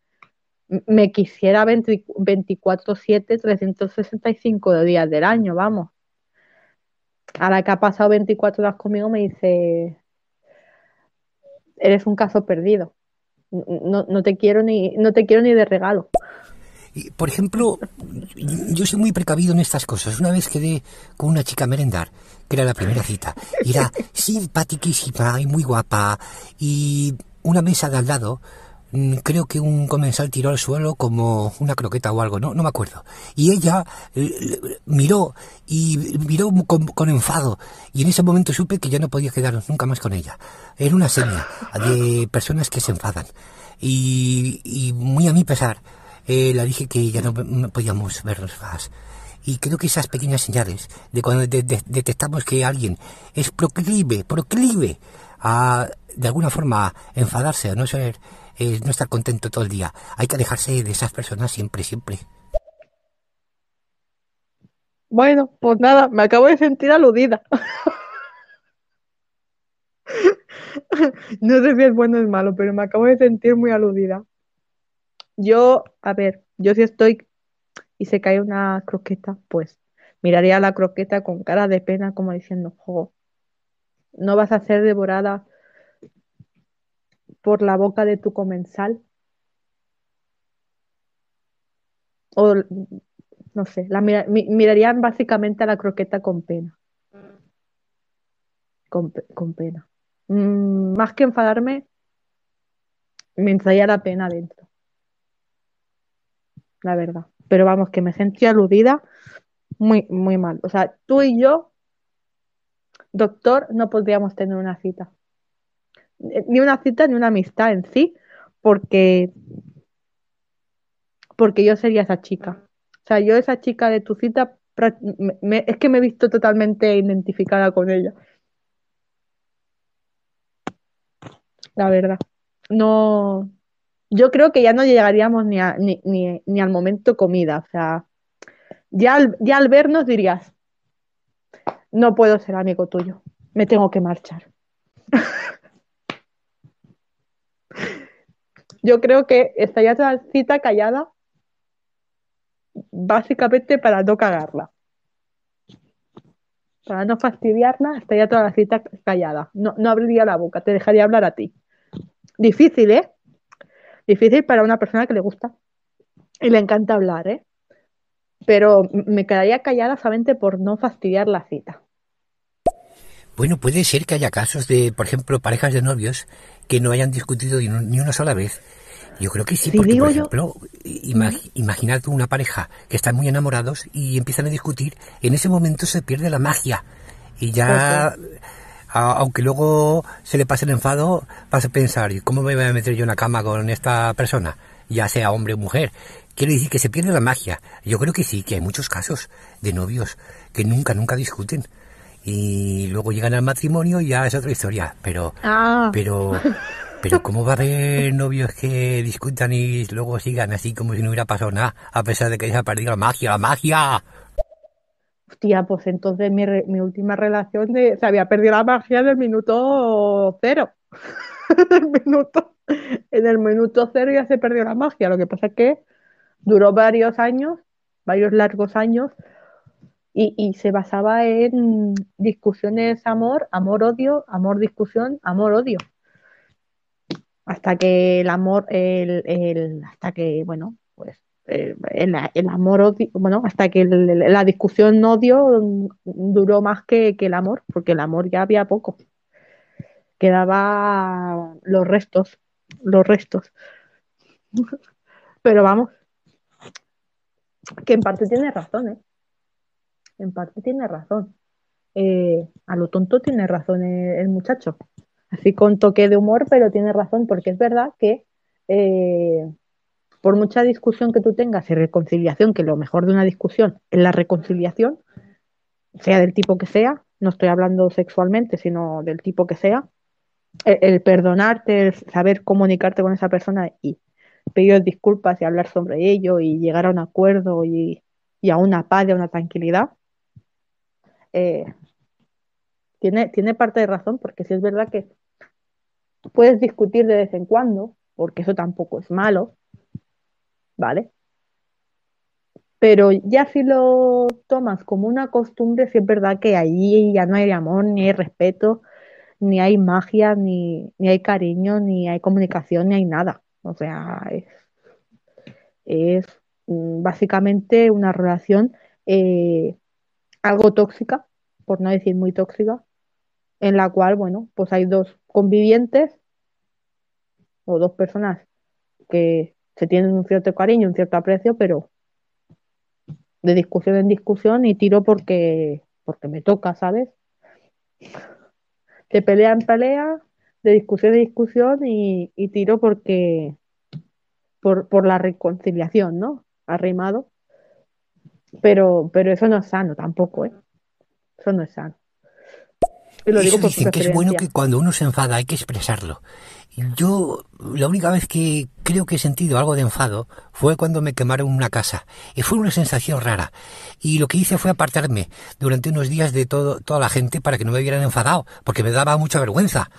me quisiera 24-7, 365 días del año, vamos. Ahora que ha pasado 24 horas conmigo me dice, eres un caso perdido no, no, te quiero ni, no te quiero ni de regalo. Por ejemplo, yo soy muy precavido en estas cosas. Una vez quedé con una chica merendar, que era la primera cita, y era simpaticísima y muy guapa, y una mesa de al lado, creo que un comensal tiró al suelo como una croqueta o algo, no, no me acuerdo. Y ella miró y miró con, enfado. Y en ese momento supe que ya no podía quedar nunca más con ella. Era una seña de personas que se enfadan. Y, muy a mi pesar, eh, le dije que ya no, podíamos vernos más. Y creo que esas pequeñas señales de cuando detectamos que alguien es proclive, proclive a de alguna forma enfadarse o no ser, eh, no estar contento todo el día. Hay que alejarse de esas personas siempre, siempre. Bueno, pues nada, me acabo de sentir aludida. no sé si es bueno o es malo, pero me acabo de sentir muy aludida. Yo, a ver, yo si estoy y se cae una croqueta, pues miraría la croqueta con cara de pena como diciendo, no vas a ser devorada por la boca de tu comensal. O no sé, la mirarían básicamente a la croqueta con pena. Con, pena. Mm, más que enfadarme, me entraría la pena dentro. La verdad. Pero vamos, que me sentí aludida muy, muy mal. O sea, tú y yo, doctor, no podríamos tener una cita. Eh, ni una cita ni una amistad en sí, porque, porque yo sería esa chica. O sea, yo esa chica de tu cita, es que me he visto totalmente identificada con ella. La verdad. No, yo creo que ya no llegaríamos ni, ni, al momento comida. O sea, ya ya al vernos dirías, no puedo ser amigo tuyo, me tengo que marchar. Yo creo que estaría toda la cita callada, básicamente para no cagarla. Para no fastidiarla, estaría toda la cita callada. No, no abriría la boca, te dejaría hablar a ti. Difícil, ¿eh? Difícil para una persona que le gusta y le encanta hablar, ¿eh? Pero me quedaría callada solamente por no fastidiar la cita. Bueno, puede ser que haya casos de, por ejemplo, parejas de novios que no hayan discutido ni una sola vez. Yo creo que sí, porque, por ejemplo, imaginad una pareja que están muy enamorados y empiezan a discutir, en ese momento se pierde la magia. Y ya, aunque luego se le pase el enfado, vas a pensar, ¿cómo me voy a meter yo en la cama con esta persona? Ya sea hombre o mujer. Quiero decir que se pierde la magia. Yo creo que sí, que hay muchos casos de novios que nunca, nunca discuten y luego llegan al matrimonio y ya es otra historia. Pero, ah. pero, pero ¿cómo va a haber novios que discutan y luego sigan así como si no hubiera pasado nada, a pesar de que se ha perdido la magia, la magia? Hostia, pues entonces mi, mi última relación de, se había perdido la magia en el minuto cero. en, el minuto, en el minuto cero ya se perdió la magia. Lo que pasa es que duró varios años, varios largos años, y, se basaba en discusiones amor, amor-odio, amor-discusión, amor-odio. Hasta que el amor, el, hasta que, bueno, pues el, amor odio, bueno, hasta que la discusión odio duró más que, que el amor, porque el amor ya había poco. Quedaba los restos, los restos. Pero vamos, que en parte tiene razón, ¿eh? En parte tiene razón. Eh, a lo tonto tiene razón el, muchacho. Así con toque de humor, pero tiene razón, porque es verdad que eh, por mucha discusión que tú tengas y reconciliación, que lo mejor de una discusión es la reconciliación, sea del tipo que sea, no estoy hablando sexualmente, sino del tipo que sea, el, perdonarte, el saber comunicarte con esa persona y pedir disculpas y hablar sobre ello y llegar a un acuerdo y, y a una paz y a una tranquilidad, eh, tiene, tiene parte de razón, porque si es verdad que puedes discutir de vez en cuando, porque eso tampoco es malo, ¿vale? Pero ya si lo tomas como una costumbre, si es verdad que ahí ya no hay amor, ni hay respeto, ni hay magia, ni, hay cariño, ni hay comunicación, ni hay nada. O sea, es, es mm, básicamente una relación eh, algo tóxica, por no decir muy tóxica, en la cual, bueno, pues hay dos convivientes o dos personas porque se tienen un cierto cariño, un cierto aprecio, pero de discusión en discusión y tiro porque, porque me toca, ¿sabes? De pelea en pelea, de discusión en discusión y, tiro porque por, por, la reconciliación, ¿no? Arrimado. Pero, pero eso no es sano tampoco, ¿eh? Eso no es sano. Y lo digo dicen que es bueno que cuando uno se enfada hay que expresarlo. Yo la única vez que creo que he sentido algo de enfado fue cuando me quemaron una casa. Y fue una sensación rara. Y lo que hice fue apartarme durante unos días de todo, toda la gente para que no me vieran enfadado, porque me daba mucha vergüenza.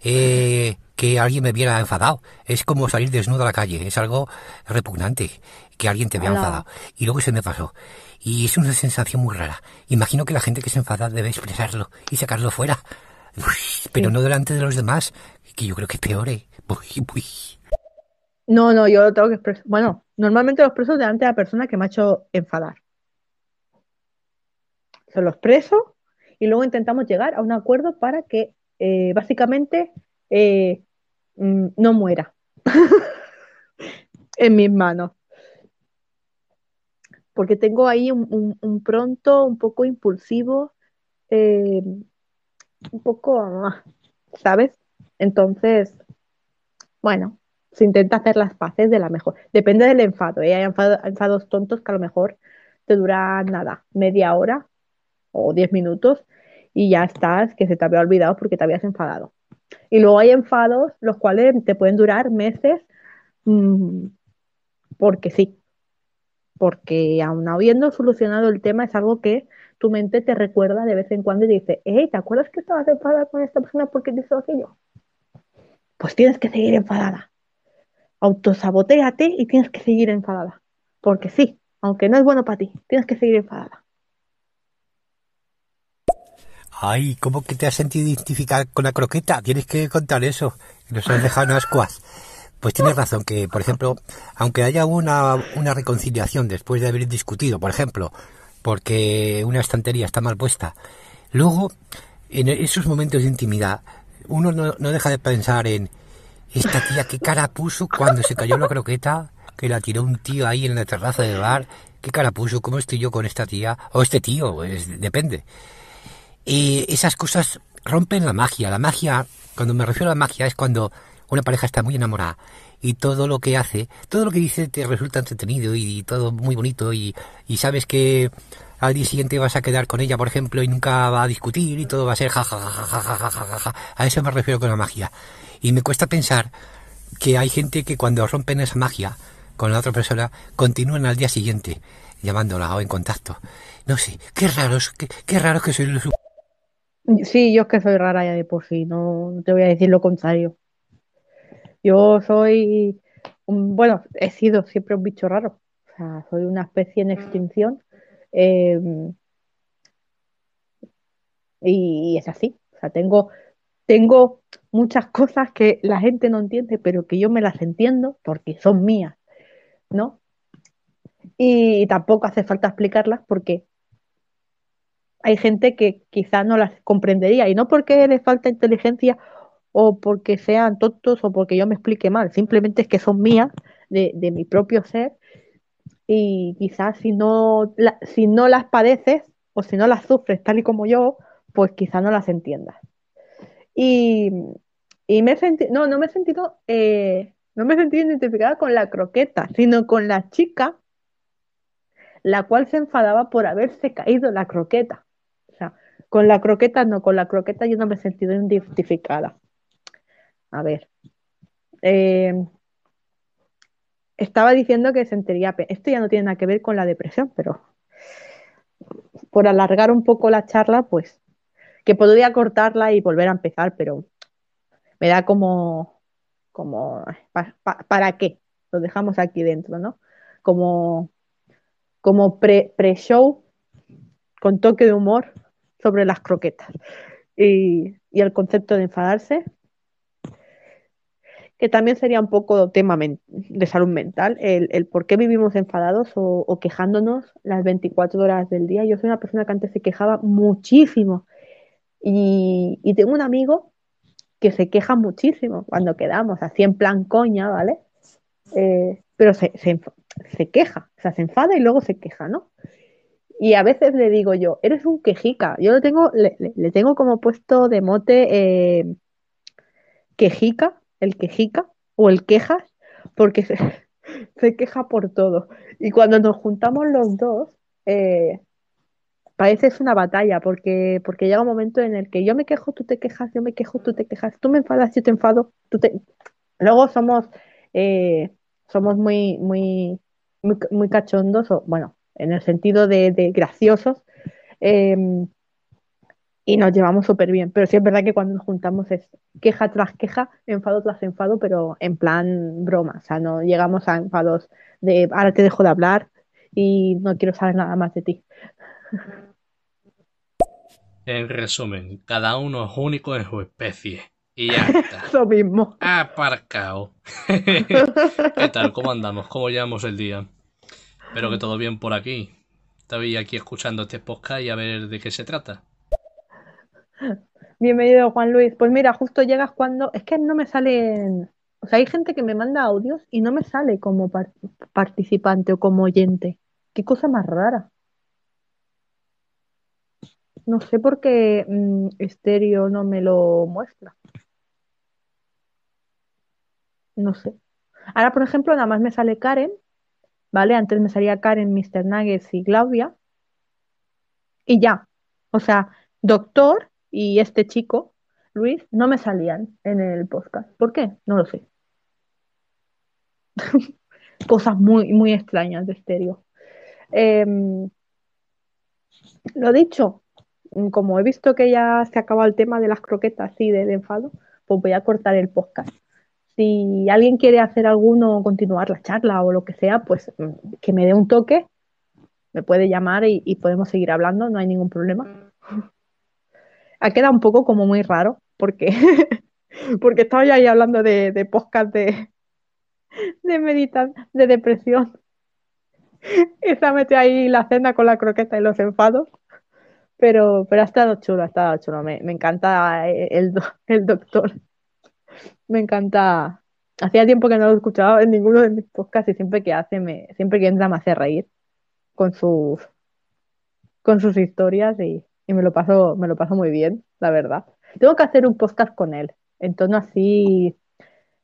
Eh, que alguien me viera enfadado. Es como salir desnudo a la calle. Es algo repugnante que alguien te vea enfadado. Y luego se me pasó. Y es una sensación muy rara. Imagino que la gente que se enfada debe expresarlo y sacarlo fuera. pero no delante de los demás, que yo creo que es peor, ¿eh? No, no, yo lo tengo que expresar. Bueno, normalmente lo expreso delante de la persona que me ha hecho enfadar. Se lo expreso y luego intentamos llegar a un acuerdo para que eh, básicamente eh, mm, no muera en mis manos. Porque tengo ahí un, pronto un poco impulsivo, eh, un poco, ¿sabes? Entonces, bueno, se intenta hacer las paces de la mejor. Depende del enfado. ¿eh? Hay enfados tontos que a lo mejor te duran nada, media hora o diez minutos y ya estás, que se te había olvidado porque te habías enfadado. Y luego hay enfados los cuales te pueden durar meses mm, porque sí, porque aún habiendo solucionado el tema es algo que tu mente te recuerda de vez en cuando y dice, hey, ¿te acuerdas que estabas enfadada con esta persona porque te hizo aquello? Pues tienes que seguir enfadada. Autosaboteate y tienes que seguir enfadada. Porque sí, aunque no es bueno para ti, tienes que seguir enfadada. Ay, ¿cómo que te has sentido identificar con la croqueta? Tienes que contar eso. Nos has dejado unas cuas. Pues tienes razón que, por ejemplo, aunque haya una, una reconciliación después de haber discutido, por ejemplo, porque una estantería está mal puesta, luego, en esos momentos de intimidad, uno no, no deja de pensar en esta tía qué cara puso cuando se cayó la croqueta, que la tiró un tío ahí en la terraza del bar, qué cara puso, cómo estoy yo con esta tía, o este tío, depende. Y esas cosas rompen la magia. La magia, cuando me refiero a la magia, es cuando una pareja está muy enamorada y todo lo que hace, todo lo que dice te resulta entretenido y, todo muy bonito y, y sabes que al día siguiente vas a quedar con ella, por ejemplo, y nunca va a discutir y todo va a ser ja, A eso me refiero con la magia. Y me cuesta pensar que hay gente que cuando rompen esa magia con la otra persona, continúan al día siguiente llamándola o en contacto. No sé, qué raro, qué, qué raro que soy. Sí, yo es que soy rara ya de por sí, no te voy a decir lo contrario. Yo soy, bueno, he sido siempre un bicho raro. O sea, soy una especie en extinción Em, y, es así. O sea, tengo, tengo muchas cosas que la gente no entiende, pero que yo me las entiendo porque son mías, ¿no? Y tampoco hace falta explicarlas porque hay gente que quizás no las comprendería y no porque les falta inteligencia o porque sean tontos o porque yo me explique mal, simplemente es que son mías de, mi propio ser y quizás si no, si no las padeces o si no las sufres tal y como yo, pues quizás no las entiendas. Y, me he sentido, no, no me he sentido, eh, no me he sentido identificada con la croqueta, sino con la chica la cual se enfadaba por haberse caído la croqueta. O sea, con la croqueta no, con la croqueta yo no me he sentido identificada. A ver. Eh, estaba diciendo que sentiría Esto ya no tiene nada que ver con la depresión, pero por alargar un poco la charla, pues que podría cortarla y volver a empezar, pero me da como, como, ¿para qué? Lo dejamos aquí dentro, ¿no? Como, como pre-show con toque de humor sobre las croquetas. Y, y el concepto de enfadarse, que también sería un poco tema de salud mental, el, por qué vivimos enfadados o, quejándonos las 24 horas del día. Yo soy una persona que antes se quejaba muchísimo y, tengo un amigo que se queja muchísimo cuando quedamos, así en plan coña, ¿vale? eh, pero se, se, queja, o sea, se enfada y luego se queja, ¿no? Y a veces le digo yo, eres un quejica. Yo lo tengo, le, tengo como puesto de mote eh, quejica, el quejica o el quejas, porque se, queja por todo. Y cuando nos juntamos los dos, eh, parece es una batalla, porque, porque llega un momento en el que yo me quejo, tú te quejas, yo me quejo, tú te quejas, tú me enfadas, yo te enfado, tú. Luego somos, eh, somos muy, muy, muy, cachondos, o bueno, en el sentido de, graciosos, em, y nos llevamos súper bien. Pero sí es verdad que cuando nos juntamos es queja tras queja, enfado tras enfado, pero en plan broma. O sea, no llegamos a enfados de ahora te dejo de hablar y no quiero saber nada más de ti. En resumen, cada uno es único en su especie. Y ya está. Eso mismo. Aparcado. ¿Qué tal? ¿Cómo andamos? ¿Cómo llevamos el día? Espero que todo bien por aquí. Estoy aquí escuchando este podcast y a ver de qué se trata. Bienvenido, Juan Luis. Pues mira, justo llegas cuando. Es que no me salen. O sea, hay gente que me manda audios y no me sale como participante o como oyente. Qué cosa más rara. No sé por qué mm, Estéreo no me lo muestra. No sé. Ahora, por ejemplo, nada más me sale Karen, ¿vale? Antes me salía Karen, Mr. Nuggets y Claudia. Y ya. O sea, doctor y este chico, Luis, no me salían en el podcast. ¿Por qué? No lo sé. Cosas muy, muy extrañas de estéreo. Em, lo dicho, como he visto que ya se acaba el tema de las croquetas y de, enfado, pues voy a cortar el podcast. Si alguien quiere hacer alguno, continuar la charla o lo que sea, pues mm, que me dé un toque, me puede llamar y, podemos seguir hablando, no hay ningún problema. Ha quedado un poco como muy raro, porque, porque estaba ya ahí hablando de, de podcast de, de meditar, de depresión. Y se metido ahí la cena con la croqueta y los enfados. Pero, pero ha estado chulo, ha estado chulo. Me, encanta eh, el, el doctor. Me encanta. Hacía tiempo que no lo escuchaba en ninguno de mis podcasts y siempre que hace, me, siempre que entra me hace reír con sus, con sus historias y, me lo paso, me lo paso muy bien, la verdad. Tengo que hacer un podcast con él, en tono así,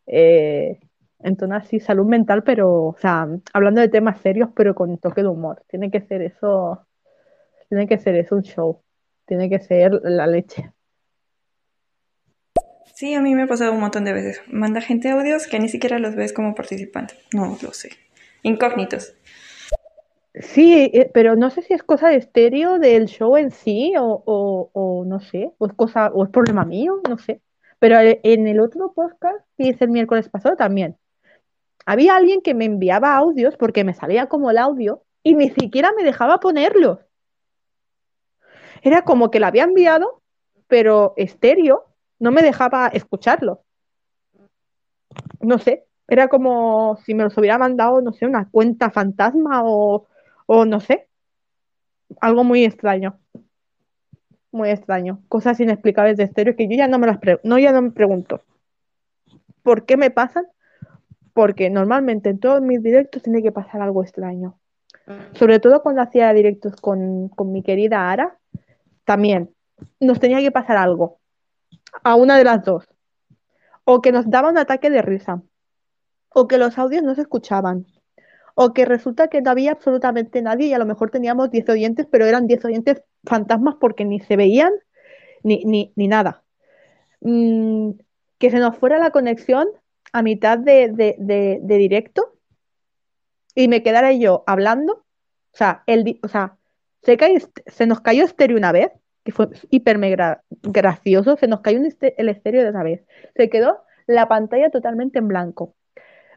eh, en tono así salud mental, pero, o sea, hablando de temas serios, pero con toque de humor. Tiene que ser eso tiene que ser, es un show. Tiene que ser la leche. Sí, a mí me ha pasado un montón de veces. Manda gente audios que ni siquiera los ves como participante. No lo sé. Incógnitos. Sí, eh, pero no sé si es cosa de estéreo del show en sí o, no sé, o es cosa, o es problema mío, no sé. Pero en el otro podcast, que es el miércoles pasado también, había alguien que me enviaba audios porque me salía como el audio y ni siquiera me dejaba ponerlos era como que la había enviado, pero estéreo no me dejaba escucharlo. No sé, era como si me los hubiera mandado, no sé, una cuenta fantasma o, no sé, algo muy extraño. Muy extraño. Cosas inexplicables de estéreo que yo ya no me las no, ya no me pregunto. ¿Por qué me pasan? Porque normalmente en todos mis directos tiene que pasar algo extraño. Sobre todo cuando hacía directos con, con mi querida Ara, también nos tenía que pasar algo a una de las dos. O que nos daba un ataque de risa. O que los audios no se escuchaban. O que resulta que no había absolutamente nadie y a lo mejor teníamos 10 oyentes, pero eran 10 oyentes fantasmas porque ni se veían ni, ni, nada. Mm, que se nos fuera la conexión a mitad de, de, directo y me quedara yo hablando. O sea, el, o sea se, se nos cayó estéreo una vez, que fue hiper gracioso, se nos cayó el estéreo de una vez. Se quedó la pantalla totalmente en blanco,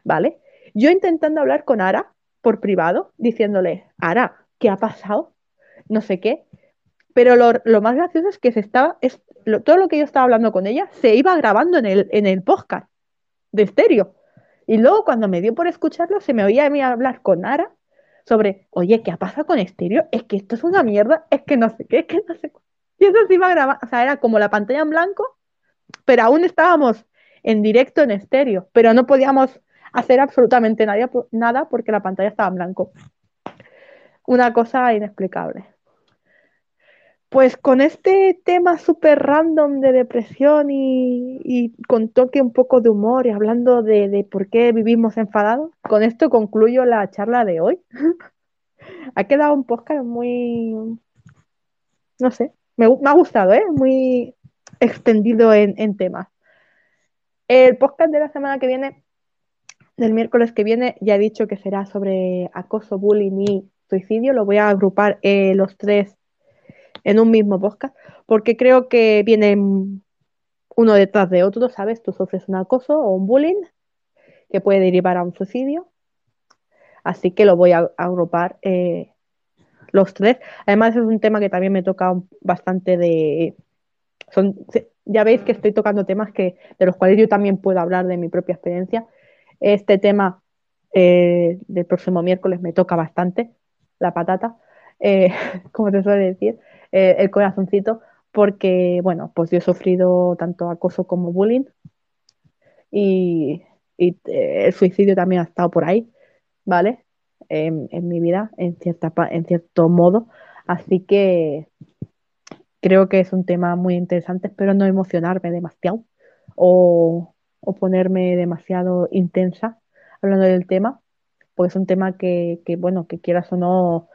¿vale? Yo intentando hablar con Ara por privado, diciéndole, Ara, ¿qué ha pasado? No sé qué. Pero lo, más gracioso es que se estaba, es, todo lo que yo estaba hablando con ella se iba grabando en el, en el podcast de estéreo. Y luego cuando me dio por escucharlo, se me oía a mí hablar con Ara sobre, oye, ¿qué ha pasado con estéreo? Es que esto es una mierda, es que no sé qué, es que no sé. Y eso se iba a grabar, o sea, era como la pantalla en blanco, pero aún estábamos en directo en estéreo, pero no podíamos hacer absolutamente nada, nada porque la pantalla estaba en blanco. Una cosa inexplicable. Pues con este tema súper random de depresión y, con toque un poco de humor y hablando de, por qué vivimos enfadados, con esto concluyo la charla de hoy. ha quedado un podcast muy, no sé, me, ha gustado, ¿eh? Muy extendido en, temas. El podcast de la semana que viene, del miércoles que viene, ya he dicho que será sobre acoso, bullying y suicidio. Lo voy a agrupar eh, los tres en un mismo podcast, porque creo que vienen uno detrás de otro, ¿sabes? Tú sufres un acoso o un bullying que puede derivar a un suicidio. Así que lo voy a agrupar eh, los tres. Además es un tema que también me toca bastante de... Son, ya veis que estoy tocando temas que, de los cuales yo también puedo hablar de mi propia experiencia. Este tema eh, del próximo miércoles me toca bastante, la patata, eh, como se suele decir. Eh, el corazoncito, porque, bueno, pues yo he sufrido tanto acoso como bullying y, el suicidio también ha estado por ahí, ¿vale? En, mi vida, en, cierta, en cierto modo. Así que creo que es un tema muy interesante. Espero no emocionarme demasiado o, ponerme demasiado intensa hablando del tema, porque es un tema que, bueno, que quieras o no,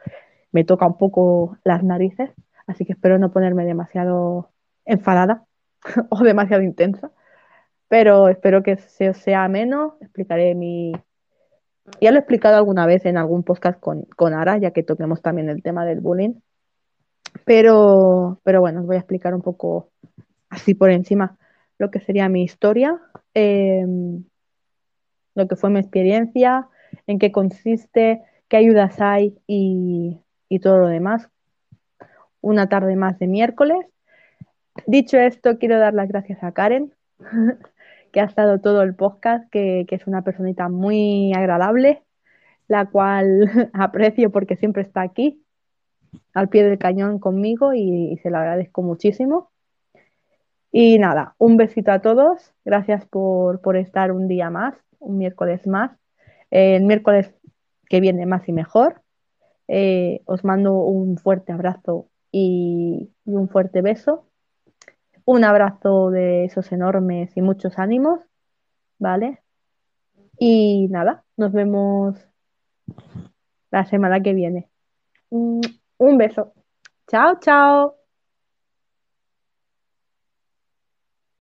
me toca un poco las narices así que espero no ponerme demasiado enfadada o demasiado intensa, pero espero que se sea menos, explicaré mi... Ya lo he explicado alguna vez en algún podcast con, con Ara, ya que toquemos también el tema del bullying, pero, pero bueno, os voy a explicar un poco así por encima lo que sería mi historia, em, lo que fue mi experiencia, en qué consiste, qué ayudas hay y, y todo lo demás, una tarde más de miércoles. Dicho esto, quiero dar las gracias a Karen, que ha estado todo el podcast, que, es una personita muy agradable, la cual aprecio porque siempre está aquí, al pie del cañón conmigo y, se lo agradezco muchísimo. Y nada, un besito a todos, gracias por, estar un día más, un miércoles más. el miércoles que viene más y mejor. Eh, os mando un fuerte abrazo y, un fuerte beso. Un abrazo de esos enormes y muchos ánimos, ¿vale? Y nada, nos vemos la semana que viene. Un beso. Chao, chao.